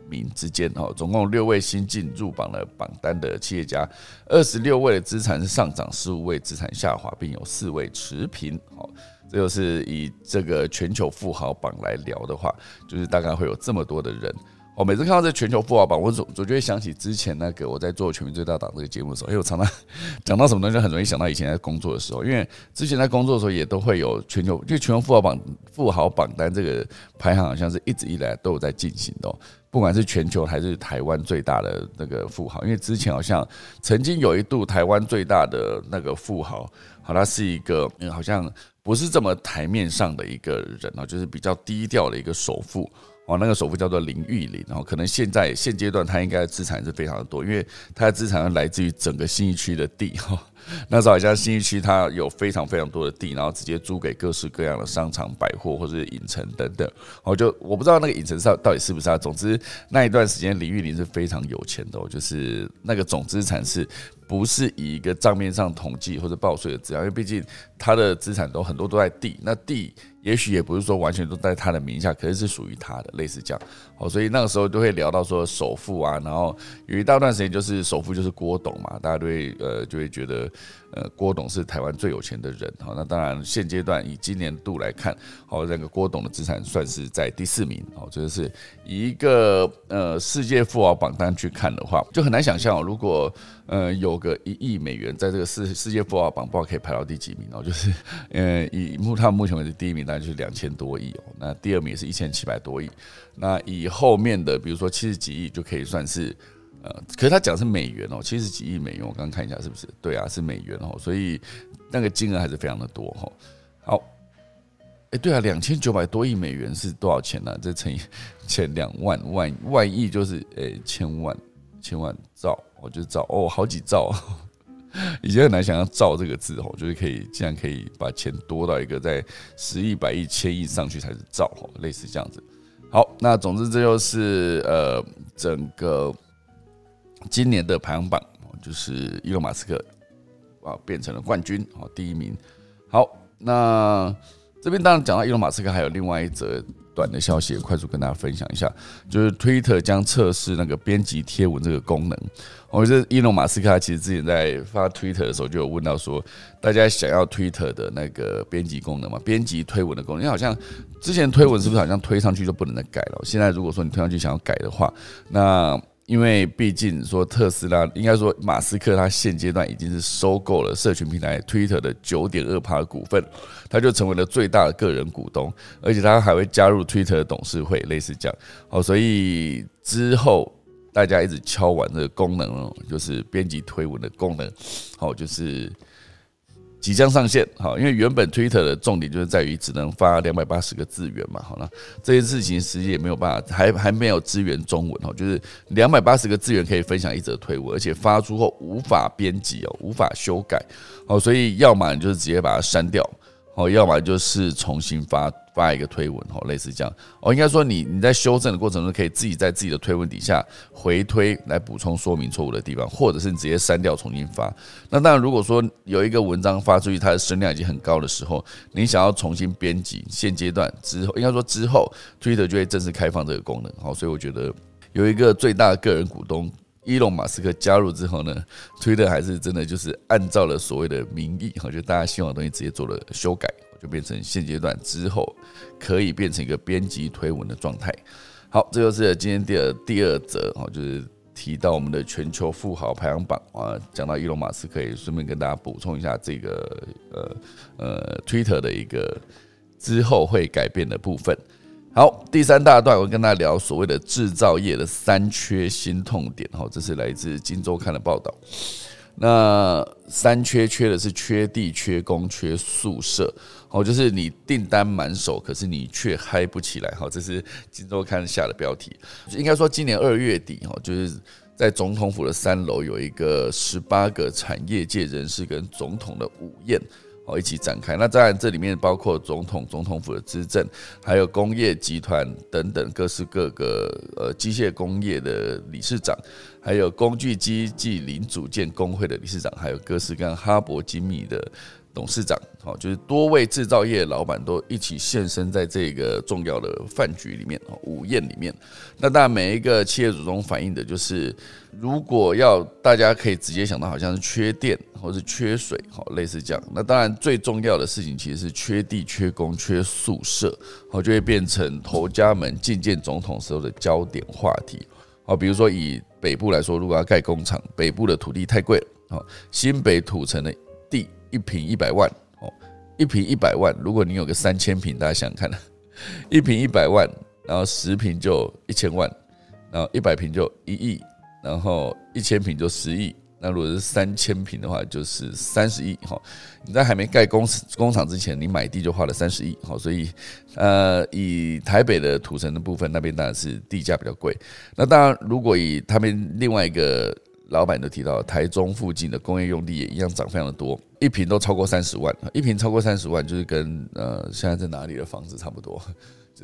名之间，哦，总共六位新进入榜的榜单的企业家，二十六位的资产是上涨，十五位资产下滑，并有四位持平，好，这就是以这个全球富豪榜来聊的话，就是大概会有这么多的人。我每次看到这全球富豪榜，我总总就会想起之前那个我在做《全民最大党》这个节目的时候，因为我常常 讲到什么东西，很容易想到以前在工作的时候。因为之前在工作的时候，也都会有全球，就全球富豪榜富豪榜单这个排行，好像是一直以来都有在进行的。不管是全球还是台湾最大的那个富豪，因为之前好像曾经有一度台湾最大的那个富豪，好，他是一个好像不是这么台面上的一个人啊，就是比较低调的一个首富。哦，那个首富叫做林玉林，然后可能现在现阶段他应该资产是非常的多，因为他的资产来自于整个新一区的地哈。那时候好像新一区它有非常非常多的地，然后直接租给各式各样的商场、百货或者是影城等等。我就我不知道那个影城上到底是不是啊。总之那一段时间林玉林是非常有钱的，哦就是那个总资产是不是以一个账面上统计或者报税的资料？因为毕竟他的资产都很多都在地，那地。也许也不是说完全都在他的名下，可是是属于他的，类似这样。哦，所以那个时候就会聊到说首富啊，然后有一大段时间就是首富就是郭董嘛，大家都会呃就会觉得。呃，郭董是台湾最有钱的人，哈，那当然现阶段以今年度来看，好，那个郭董的资产算是在第四名，哦，就是以一个呃世界富豪榜单去看的话，就很难想象，如果呃有个一亿美元在这个世世界富豪榜，不知道可以排到第几名哦，就是呃以目他目前为止第一名大概就是两千多亿哦，那第二名是一千七百多亿，那以后面的比如说七十几亿就可以算是。呃，可是他讲是美元哦，七十几亿美元，我刚看一下是不是？对啊，是美元哦，所以那个金额还是非常的多哈。好，哎，对啊，两千九百多亿美元是多少钱呢？这乘以千两万万万亿就是哎千万千万兆，我就兆哦，好几兆，以前很难想象兆这个字哦，就是可以竟然可以把钱多到一个在十亿百亿千亿上去才是兆哦，类似这样子。好，那总之这就是呃整个。今年的排行榜就是伊隆马斯克啊变成了冠军哦，第一名。好，那这边当然讲到伊隆马斯克，还有另外一则短的消息，快速跟大家分享一下，就是 Twitter 将测试那个编辑贴文这个功能。我觉得伊隆马斯克他其实之前在发 Twitter 的时候就有问到说，大家想要 Twitter 的那个编辑功能嘛？编辑推文的功能，因为好像之前推文是不是好像推上去就不能再改了？现在如果说你推上去想要改的话，那因为毕竟说特斯拉，应该说马斯克他现阶段已经是收购了社群平台 Twitter 的九点二趴股份，他就成为了最大的个人股东，而且他还会加入 Twitter 的董事会，类似这样。哦，所以之后大家一直敲完这个功能哦，就是编辑推文的功能，好，就是。即将上线，好，因为原本 Twitter 的重点就是在于只能发两百八十个字元嘛，好了，这件事情实际也没有办法，还还没有支援中文哦，就是两百八十个字元可以分享一则推文，而且发出后无法编辑哦，无法修改，哦，所以要么就是直接把它删掉，哦，要么就是重新发发一个推文哦，类似这样哦，应该说你你在修正的过程中，可以自己在自己的推文底下回推来补充说明错误的地方，或者是你直接删掉重新发。那当然，如果说有一个文章发出去，它的声量已经很高的时候，你想要重新编辑，现阶段之后，应该说之后，Twitter 就会正式开放这个功能。好，所以我觉得有一个最大的个人股东伊隆马斯克加入之后呢，Twitter 还是真的就是按照了所谓的民意，我觉得大家希望的东西直接做了修改。就变成现阶段之后可以变成一个编辑推文的状态。好，这就是今天第二第二则哦，就是提到我们的全球富豪排行榜啊，讲到伊隆马斯，可以顺便跟大家补充一下这个呃呃 Twitter 的一个之后会改变的部分。好，第三大段我跟大家聊所谓的制造业的三缺心痛点。哈，这是来自《金周刊》的报道。那三缺缺的是缺地、缺工、缺宿舍。哦，就是你订单满手，可是你却嗨不起来。哈，这是金周刊下的标题。应该说，今年二月底，哈，就是在总统府的三楼有一个十八个产业界人士跟总统的午宴，哦，一起展开。那当然，这里面包括总统、总统府的资政，还有工业集团等等各式各个呃机械工业的理事长，还有工具机暨零组件工会的理事长，还有各式各样哈勃精密的。董事长，好，就是多位制造业老板都一起现身在这个重要的饭局里面，午宴里面。那当然，每一个企业主中反映的就是，如果要大家可以直接想到，好像是缺电或是缺水，好，类似这样。那当然，最重要的事情其实是缺地、缺工、缺宿舍，好，就会变成头家们觐见总统时候的焦点话题。好，比如说以北部来说，如果要盖工厂，北部的土地太贵了，哦，新北土城的地。一平一百万哦，一平一百万。如果你有个三千平，大家想想看，一平一百万，然后十平就一千万，然后一百平就一亿，然后一千平就十亿。那如果是三千平的话，就是三十亿哈。你在还没盖工工厂之前，你买地就花了三十亿哈。所以，呃，以台北的土城的部分，那边当然是地价比较贵。那当然，如果以他们另外一个。老板都提到，台中附近的工业用地也一样涨非常的多，一平都超过三十万，一平超过三十万就是跟呃现在在哪里的房子差不多，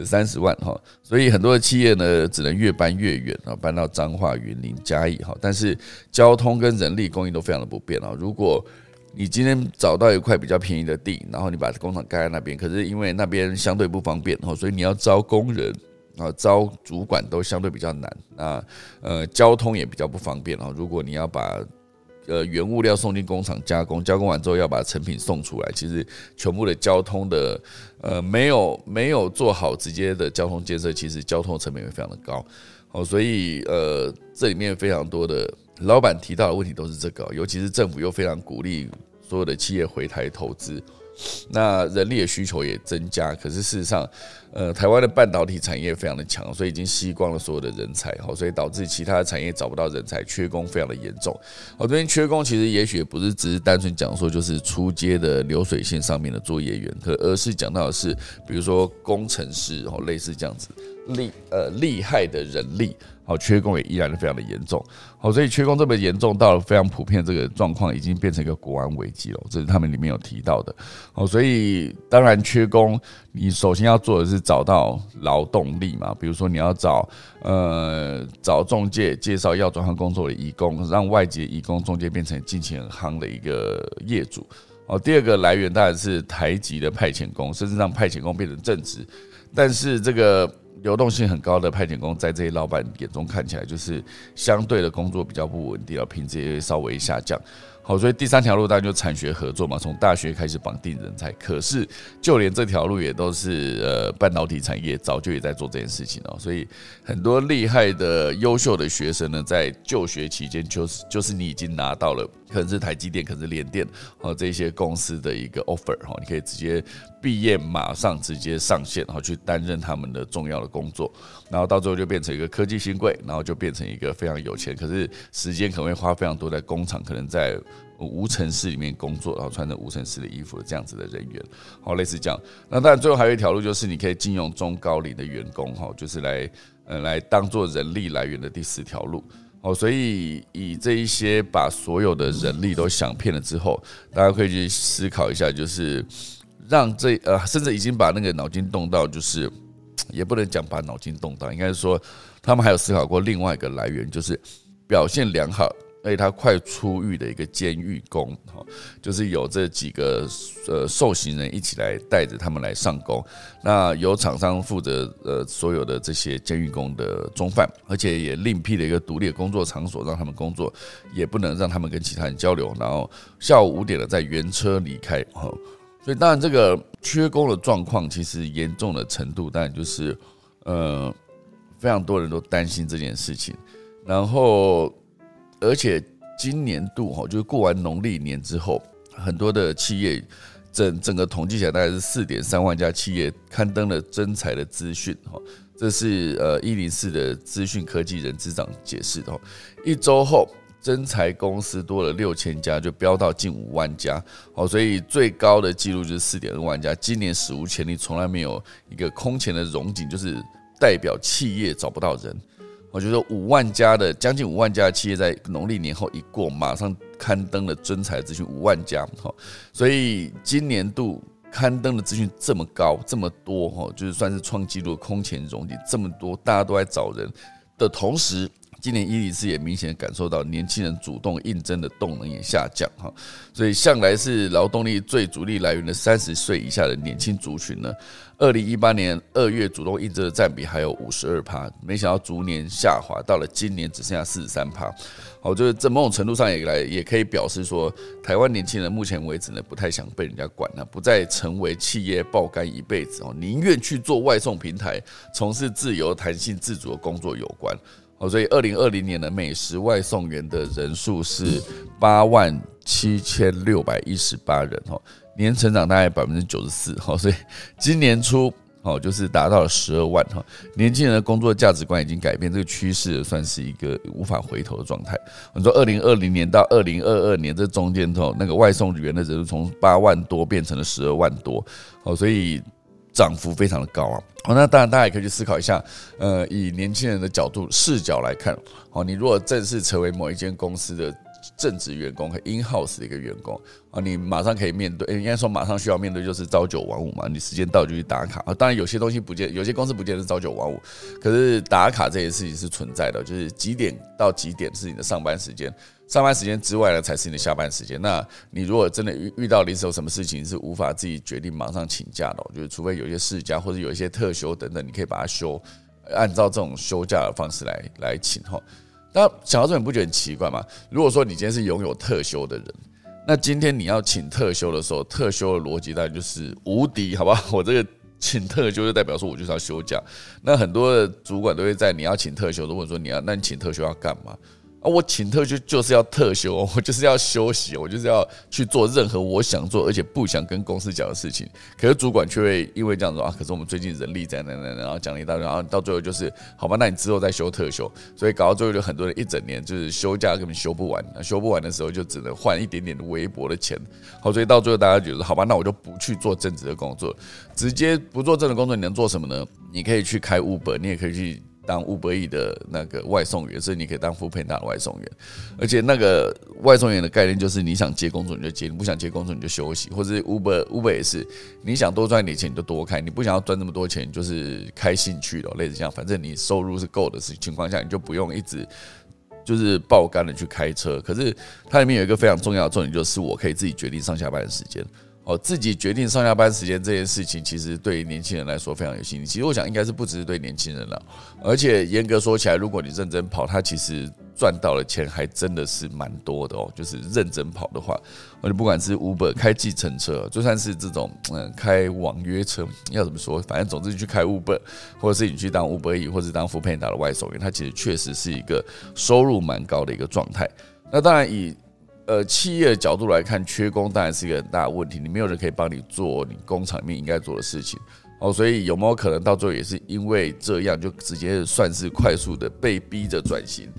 三十万哈。所以很多的企业呢，只能越搬越远啊，搬到彰化、云林、嘉义哈。但是交通跟人力供应都非常的不便啊。如果你今天找到一块比较便宜的地，然后你把工厂盖在那边，可是因为那边相对不方便哈，所以你要招工人。啊，招主管都相对比较难，那呃，交通也比较不方便啊。如果你要把呃原物料送进工厂加工，加工完之后要把成品送出来，其实全部的交通的呃没有没有做好直接的交通建设，其实交通成本会非常的高。哦，所以呃这里面非常多的老板提到的问题都是这个，尤其是政府又非常鼓励所有的企业回台投资。那人力的需求也增加，可是事实上，呃，台湾的半导体产业非常的强，所以已经吸光了所有的人才，好，所以导致其他的产业找不到人才，缺工非常的严重。好，这边缺工其实也许不是只是单纯讲说就是出街的流水线上面的作业员，可而是讲到的是，比如说工程师，哦，类似这样子厉呃厉害的人力。好，缺工也依然是非常的严重。好，所以缺工这么严重到了非常普遍，这个状况已经变成一个国安危机了。这是他们里面有提到的。好，所以当然缺工，你首先要做的是找到劳动力嘛。比如说你要找呃找中介介绍要转换工作的义工，让外籍义工中介变成近期很夯的一个业主。哦，第二个来源当然是台籍的派遣工，甚至让派遣工变成正职。但是这个。流动性很高的派遣工，在这些老板眼中看起来，就是相对的工作比较不稳定，品质也会稍微下降。好，所以第三条路当然就产学合作嘛，从大学开始绑定人才。可是就连这条路也都是呃半导体产业早就也在做这件事情哦。所以很多厉害的优秀的学生呢，在就学期间就是就是你已经拿到了，可能是台积电，可能是联电哦这些公司的一个 offer 哈，你可以直接毕业马上直接上线，然后去担任他们的重要的工作，然后到最后就变成一个科技新贵，然后就变成一个非常有钱，可是时间可能会花非常多在工厂，可能在。无尘室里面工作，然后穿着无尘室的衣服的这样子的人员，好，类似这样。那当然，最后还有一条路，就是你可以禁用中高龄的员工，哈，就是来呃来当做人力来源的第四条路。哦，所以以这一些把所有的人力都想骗了之后，大家可以去思考一下，就是让这呃，甚至已经把那个脑筋动到，就是也不能讲把脑筋动到，应该是说他们还有思考过另外一个来源，就是表现良好。而且他快出狱的一个监狱工，哈，就是有这几个呃受刑人一起来带着他们来上工，那由厂商负责呃所有的这些监狱工的中犯，而且也另辟了一个独立的工作场所让他们工作，也不能让他们跟其他人交流，然后下午五点了再原车离开，哈，所以当然这个缺工的状况其实严重的程度，当然就是呃非常多人都担心这件事情，然后。而且今年度哈，就是过完农历年之后，很多的企业整整个统计起来，大概是四点三万家企业刊登了征才的资讯哈。这是呃一零四的资讯科技人资长解释的。一周后，真才公司多了六千家，就飙到近五万家。好，所以最高的记录就是四点二万家。今年史无前例，从来没有一个空前的荣景，就是代表企业找不到人。我觉得五万家的将近五万家的企业在农历年后一过，马上刊登了尊才资讯五万家哈，所以今年度刊登的资讯这么高这么多哈，就是算是创纪录空前荣景，这么多大家都在找人的同时。今年伊里斯也明显感受到年轻人主动应征的动能也下降哈，所以向来是劳动力最主力来源的三十岁以下的年轻族群呢，二零一八年二月主动应征的占比还有五十二趴，没想到逐年下滑，到了今年只剩下四十三趴。好，就是在某种程度上也来也可以表示说，台湾年轻人目前为止呢，不太想被人家管了，不再成为企业爆肝一辈子哦，宁愿去做外送平台，从事自由、弹性、自主的工作有关。哦，所以二零二零年的美食外送员的人数是八万七千六百一十八人，哈，年成长大概百分之九十四，哈，所以今年初，哦，就是达到了十二万，哈，年轻人的工作价值观已经改变，这个趋势算是一个无法回头的状态。你说二零二零年到二零二二年这中间，头那个外送员的人数从八万多变成了十二万多，哦，所以。涨幅非常的高啊！好，那当然大家也可以去思考一下，呃，以年轻人的角度视角来看，好，你如果正式成为某一间公司的正职员工和 in house 的一个员工啊，你马上可以面对，应该说马上需要面对就是朝九晚五嘛，你时间到就去打卡啊。当然有些东西不见，有些公司不见是朝九晚五，可是打卡这件事情是存在的，就是几点到几点是你的上班时间。上班时间之外呢，才是你的下班时间。那你如果真的遇遇到临时有什么事情是无法自己决定马上请假的，就是除非有一些事假或者有一些特休等等，你可以把它休，按照这种休假的方式来来请哈。那想到这，你不觉得很奇怪吗？如果说你今天是拥有特休的人，那今天你要请特休的时候，特休的逻辑当然就是无敌，好吧？我这个请特休就代表说我就是要休假。那很多的主管都会在你要请特休，如果说你要，那你请特休要干嘛？啊，我请特休就是要特休，我就是要休息，我就是要去做任何我想做而且不想跟公司讲的事情。可是主管却会因为这样子啊，可是我们最近人力在那那，然后讲了一大堆，然后到最后就是好吧，那你之后再休特休，所以搞到最后就很多人一整年就是休假根本休不完，那休不完的时候就只能换一点点微薄的钱。好，所以到最后大家觉得好吧，那我就不去做正职的工作，直接不做正职工作，你能做什么呢？你可以去开 Uber，你也可以去。当五百亿的那个外送员，所以你可以当富配达的外送员，而且那个外送员的概念就是你想接工作你就接，你不想接工作你就休息，或者 Uber Uber 也是，你想多赚点钱你就多开，你不想要赚那么多钱就是开兴趣的，类似这样，反正你收入是够的情情况下，你就不用一直就是爆肝的去开车。可是它里面有一个非常重要的重点，就是我可以自己决定上下班的时间。哦，自己决定上下班时间这件事情，其实对于年轻人来说非常有吸引力。其实我想，应该是不只是对年轻人了，而且严格说起来，如果你认真跑，他其实赚到的钱还真的是蛮多的哦。就是认真跑的话，而且不管是 Uber 开计程车，就算是这种嗯开网约车，要怎么说？反正总之你去开 Uber，或者是你去当 Uber E，或者当 f o o p a n d a 的外送员，它其实确实是一个收入蛮高的一个状态。那当然以呃，企业的角度来看，缺工当然是一个很大的问题。你没有人可以帮你做你工厂里面应该做的事情哦，所以有没有可能到最后也是因为这样，就直接算是快速的被逼着转型，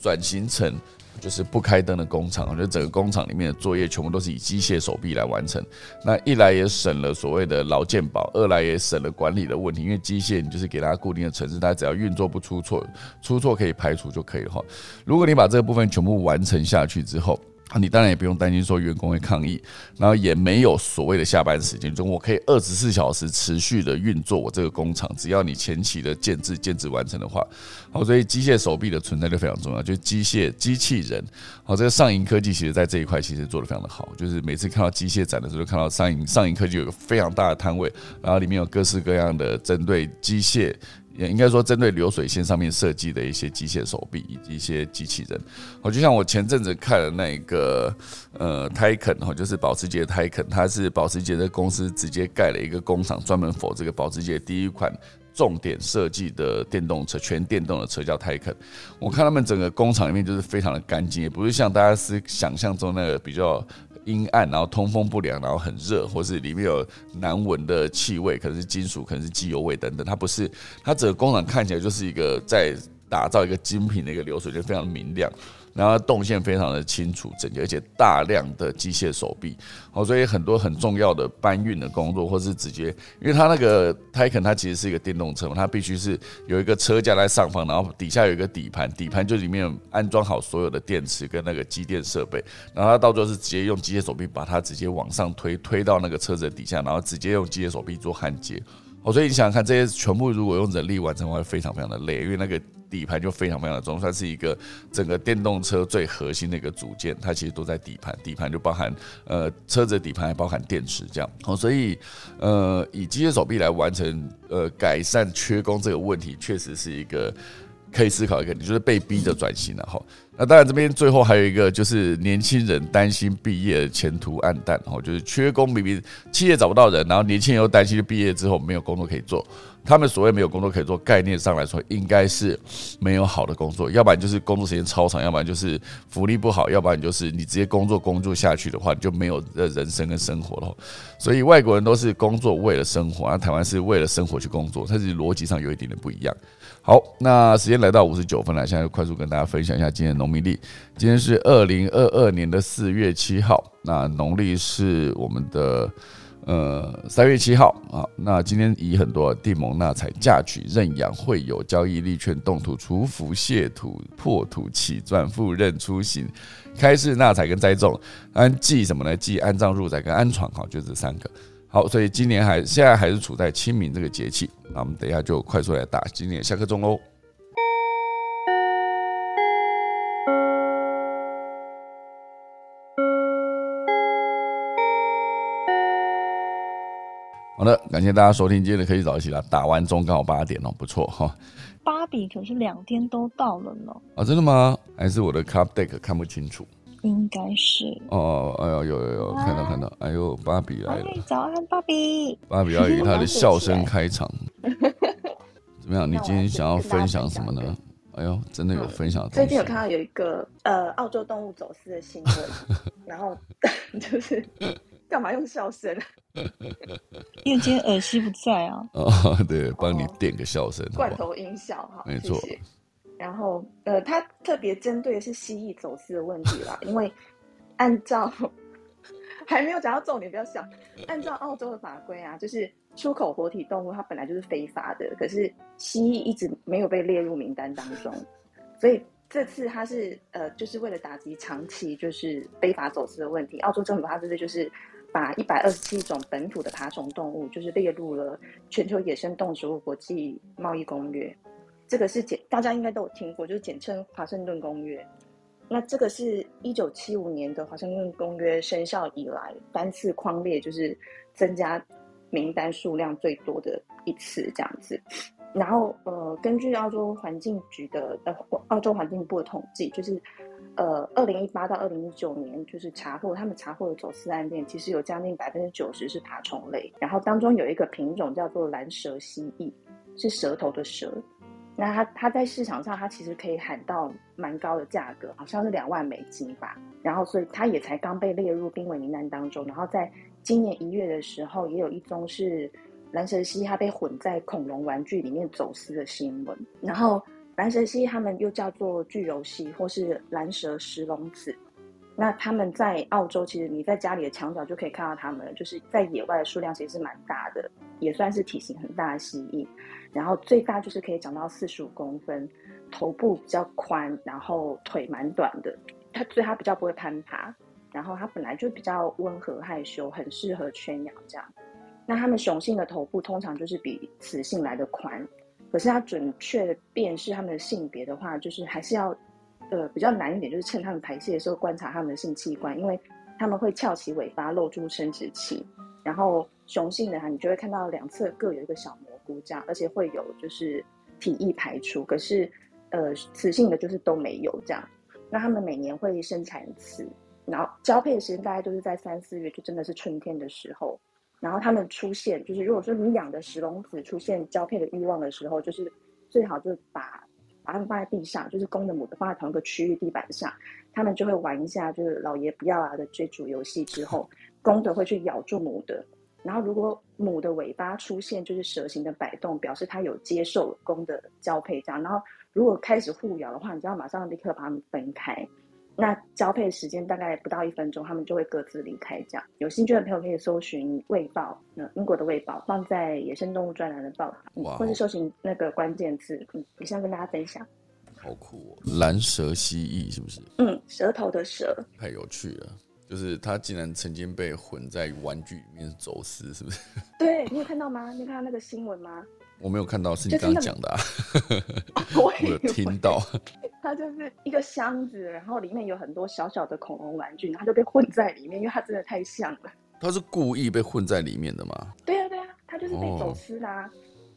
转型成就是不开灯的工厂？我觉得整个工厂里面的作业全部都是以机械手臂来完成。那一来也省了所谓的劳健保，二来也省了管理的问题，因为机械你就是给它固定的程式，它只要运作不出错，出错可以排除就可以了哈。如果你把这个部分全部完成下去之后，啊，你当然也不用担心说员工会抗议，然后也没有所谓的下班时间，就我可以二十四小时持续的运作我这个工厂，只要你前期的建制建制完成的话，好，所以机械手臂的存在就非常重要，就是机械机器人，好，这个上银科技其实在这一块其实做的非常的好，就是每次看到机械展的时候，看到上银上银科技有个非常大的摊位，然后里面有各式各样的针对机械。也应该说，针对流水线上面设计的一些机械手臂以及一些机器人，我就像我前阵子看了那个呃泰肯哈，就是保时捷泰肯，它是保时捷的公司直接盖了一个工厂，专门否这个保时捷第一款重点设计的电动车，全电动的车叫泰肯。我看他们整个工厂里面就是非常的干净，也不是像大家是想象中那个比较。阴暗，然后通风不良，然后很热，或是里面有难闻的气味，可能是金属，可能是机油味等等。它不是，它整个工厂看起来就是一个在打造一个精品的一个流水线，非常明亮。然后动线非常的清楚整洁，而且大量的机械手臂，哦，所以很多很重要的搬运的工作，或是直接，因为它那个 Taycan 它其实是一个电动车嘛，它必须是有一个车架在上方，然后底下有一个底盘，底盘就里面安装好所有的电池跟那个机电设备，然后它到最后是直接用机械手臂把它直接往上推，推到那个车子的底下，然后直接用机械手臂做焊接。哦，所以你想想看，这些全部如果用人力完成的话，非常非常的累，因为那个。底盘就非常非常的重，算是一个整个电动车最核心的一个组件，它其实都在底盘。底盘就包含呃车子的底盘，还包含电池这样。哦，所以呃以机械手臂来完成呃改善缺工这个问题，确实是一个可以思考一个，你就是被逼的转型了哈。那当然这边最后还有一个就是年轻人担心毕业前途暗淡，哦，就是缺工，明明企业找不到人，然后年轻人又担心毕业之后没有工作可以做。他们所谓没有工作可以做，概念上来说，应该是没有好的工作，要不然就是工作时间超长，要不然就是福利不好，要不然就是你直接工作工作下去的话，你就没有的人生跟生活了。所以外国人都是工作为了生活，而台湾是为了生活去工作，它是逻辑上有一点点不一样。好，那时间来到五十九分了，现在快速跟大家分享一下今天的农民历。今天是二零二二年的四月七号，那农历是我们的。呃，三月七号啊，那今天以很多地蒙纳采嫁娶认养会有交易利券动土除福谢土破土起转复任出行开市纳采跟栽种安祭什么呢？祭安葬入宅跟安床哈，就这三个。好，所以今年还现在还是处在清明这个节气，那我们等一下就快速来打今年下课钟喽。好的，感谢大家收听今天的科技早起啦。打完钟刚好八点哦，不错哈。芭比可是两天都到了呢。啊，真的吗？还是我的 Cup Deck 看不清楚？应该是。哦，哎呦，有有有，看到看到，哎呦，芭比来了。早安，芭比。芭比要 以她的笑声开场。怎么样？你今天想要分享什么呢？哎呦，真的有分享。最近有看到有一个呃澳洲动物走私的新闻，然后就是。干嘛用笑声？因为今天耳机不在啊。哦，对，帮你点个笑声。罐头音效哈，没错。然后，呃，他特别针对的是蜥蜴走私的问题啦，因为按照 还没有讲到重点，不要笑。按照澳洲的法规啊，就是出口活体动物，它本来就是非法的，可是蜥蜴一直没有被列入名单当中，所以这次他是呃，就是为了打击长期就是非法走私的问题，澳洲政府它这次就是。把一百二十七种本土的爬虫动物，就是列入了全球野生动植物国际贸易公约。这个是简，大家应该都有听过，就是简称华盛顿公约。那这个是一九七五年的华盛顿公约生效以来单次框列，就是增加名单数量最多的一次这样子。然后呃，根据澳洲环境局的呃澳洲环境部的统计，就是。呃，二零一八到二零一九年，就是查获他们查获的走私案件，其实有将近百分之九十是爬虫类，然后当中有一个品种叫做蓝蛇蜥蜴，是蛇头的蛇，那它它在市场上它其实可以喊到蛮高的价格，好像是两万美金吧，然后所以它也才刚被列入濒危名单当中，然后在今年一月的时候，也有一宗是蓝蛇蜥它被混在恐龙玩具里面走私的新闻，然后。蓝蛇蜥，它们又叫做巨柔蜥，或是蓝蛇石龙子。那它们在澳洲，其实你在家里的墙角就可以看到它们，就是在野外的数量其实是蛮大的，也算是体型很大的蜥蜴。然后最大就是可以长到四十五公分，头部比较宽，然后腿蛮短的，它所以它比较不会攀爬，然后它本来就比较温和害羞，很适合圈养这样。那它们雄性的头部通常就是比雌性来的宽，可是它准确的辨识它们的性别的话，就是还是要呃比较难一点，就是趁它们排泄的时候观察它们的性器官，因为它们会翘起尾巴露出生殖器，然后雄性的哈，你就会看到两侧各有一个小蘑菇这样，而且会有就是体液排出，可是呃雌性的就是都没有这样。那它们每年会生产一次，然后交配的时间大概都是在三四月，就真的是春天的时候。然后它们出现，就是如果说你养的石龙子出现交配的欲望的时候，就是最好就把把它们放在地上，就是公的母的放在同一个区域地板上，它们就会玩一下就是老爷不要啊的追逐游戏之后，公的会去咬住母的，然后如果母的尾巴出现就是蛇形的摆动，表示它有接受公的交配这样，然后如果开始互咬的话，你就要马上立刻把它们分开。那交配时间大概不到一分钟，他们就会各自离开。这样有兴趣的朋友可以搜寻《卫报》，那英国的《卫报》放在《野生动物专栏》的报道，或是搜寻那个关键字。嗯，以上跟大家分享。好酷哦！蓝蛇蜥蜴是不是？嗯，舌头的蛇，太有趣了。就是它竟然曾经被混在玩具里面走私，是不是？对你有看到吗？你有看到那个新闻吗？我没有看到，是你就是那刚刚讲的啊，我我有听到。它就是一个箱子，然后里面有很多小小的恐龙玩具，然后就被混在里面，因为它真的太像了。它是故意被混在里面的吗？对啊，对啊，它就是被哦走私啦、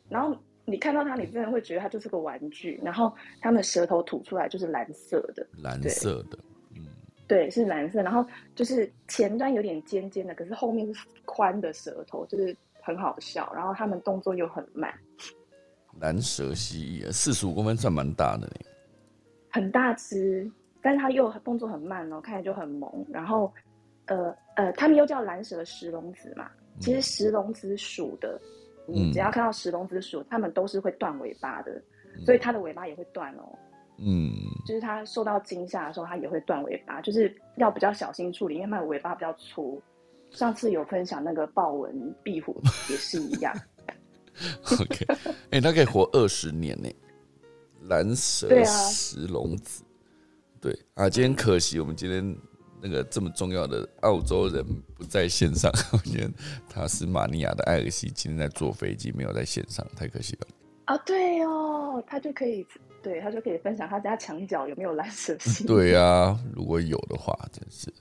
然后你看到它，你真的会觉得它就是个玩具。然后它们舌头吐出来就是蓝色的，蓝色的，嗯对，是蓝色。然后就是前端有点尖尖的，可是后面是宽的舌头，就是很好笑。然后他们动作又很慢，蓝蛇蜥蜴啊，四十五公分算蛮大的呢。很大只，但是它又动作很慢哦，看起来就很萌。然后，呃呃，他们又叫蓝蛇石龙子嘛。其实石龙子属的，你嗯只要看到石龙子属，它们都是会断尾巴的，所以它的尾巴也会断哦。嗯，就是它受到惊吓的时候，它也会断尾巴，就是要比较小心处理，因为它的尾巴比较粗。上次有分享那个豹纹壁虎也是一样，OK，哎、它可以活二十年呢。蓝蛇石龙子，对啊，今天可惜我们今天那个这么重要的澳洲人不在线上，今天塔斯马尼亚的艾尔西今天在坐飞机，没有在线上，太可惜了。啊，对哦，他就可以，对他就可以分享他家墙角有没有蓝蛇。对啊，如果有的话，真是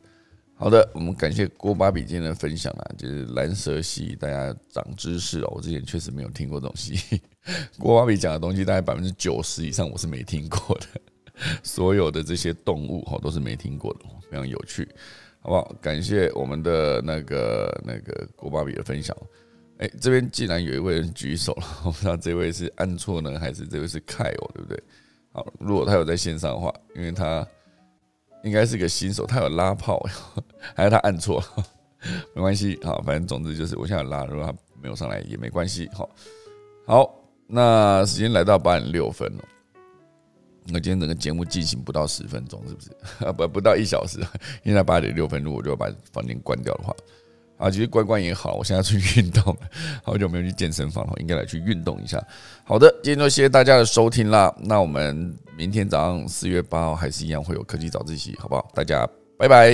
好的。我们感谢郭巴比今天的分享啊，就是蓝蛇系，大家长知识哦。我之前确实没有听过这种蜥蜴，郭巴比讲的东西大概百分之九十以上我是没听过的，所有的这些动物哦都是没听过的，非常有趣，好不好？感谢我们的那个那个郭巴比的分享。哎、这边既然有一位人举手了，我不知道这位是按错呢，还是这位是凯哦，对不对？好，如果他有在线上的话，因为他应该是个新手，他有拉炮，还是他按错了？没关系，好，反正总之就是我现在拉，如果他没有上来也没关系。好，好，那时间来到八点六分了。那今天整个节目进行不到十分钟，是不是？不，不到一小时。现在八点六分，如果我就把房间关掉的话，啊，其实关关也好。我现在去运动了，好久没有去健身房了，应该来去运动一下。好的，今天就谢谢大家的收听啦。那我们明天早上四月八号还是一样会有科技早自习，好不好？大家拜拜。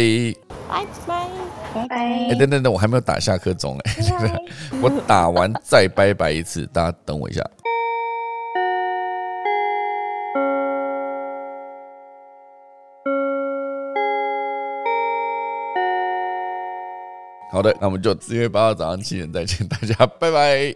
拜拜，拜拜哎、等等等，我还没有打下课钟哎、我打完再拜拜一次，大家等我一下。好的，那我们就四月八号早上七点再见，大家拜拜。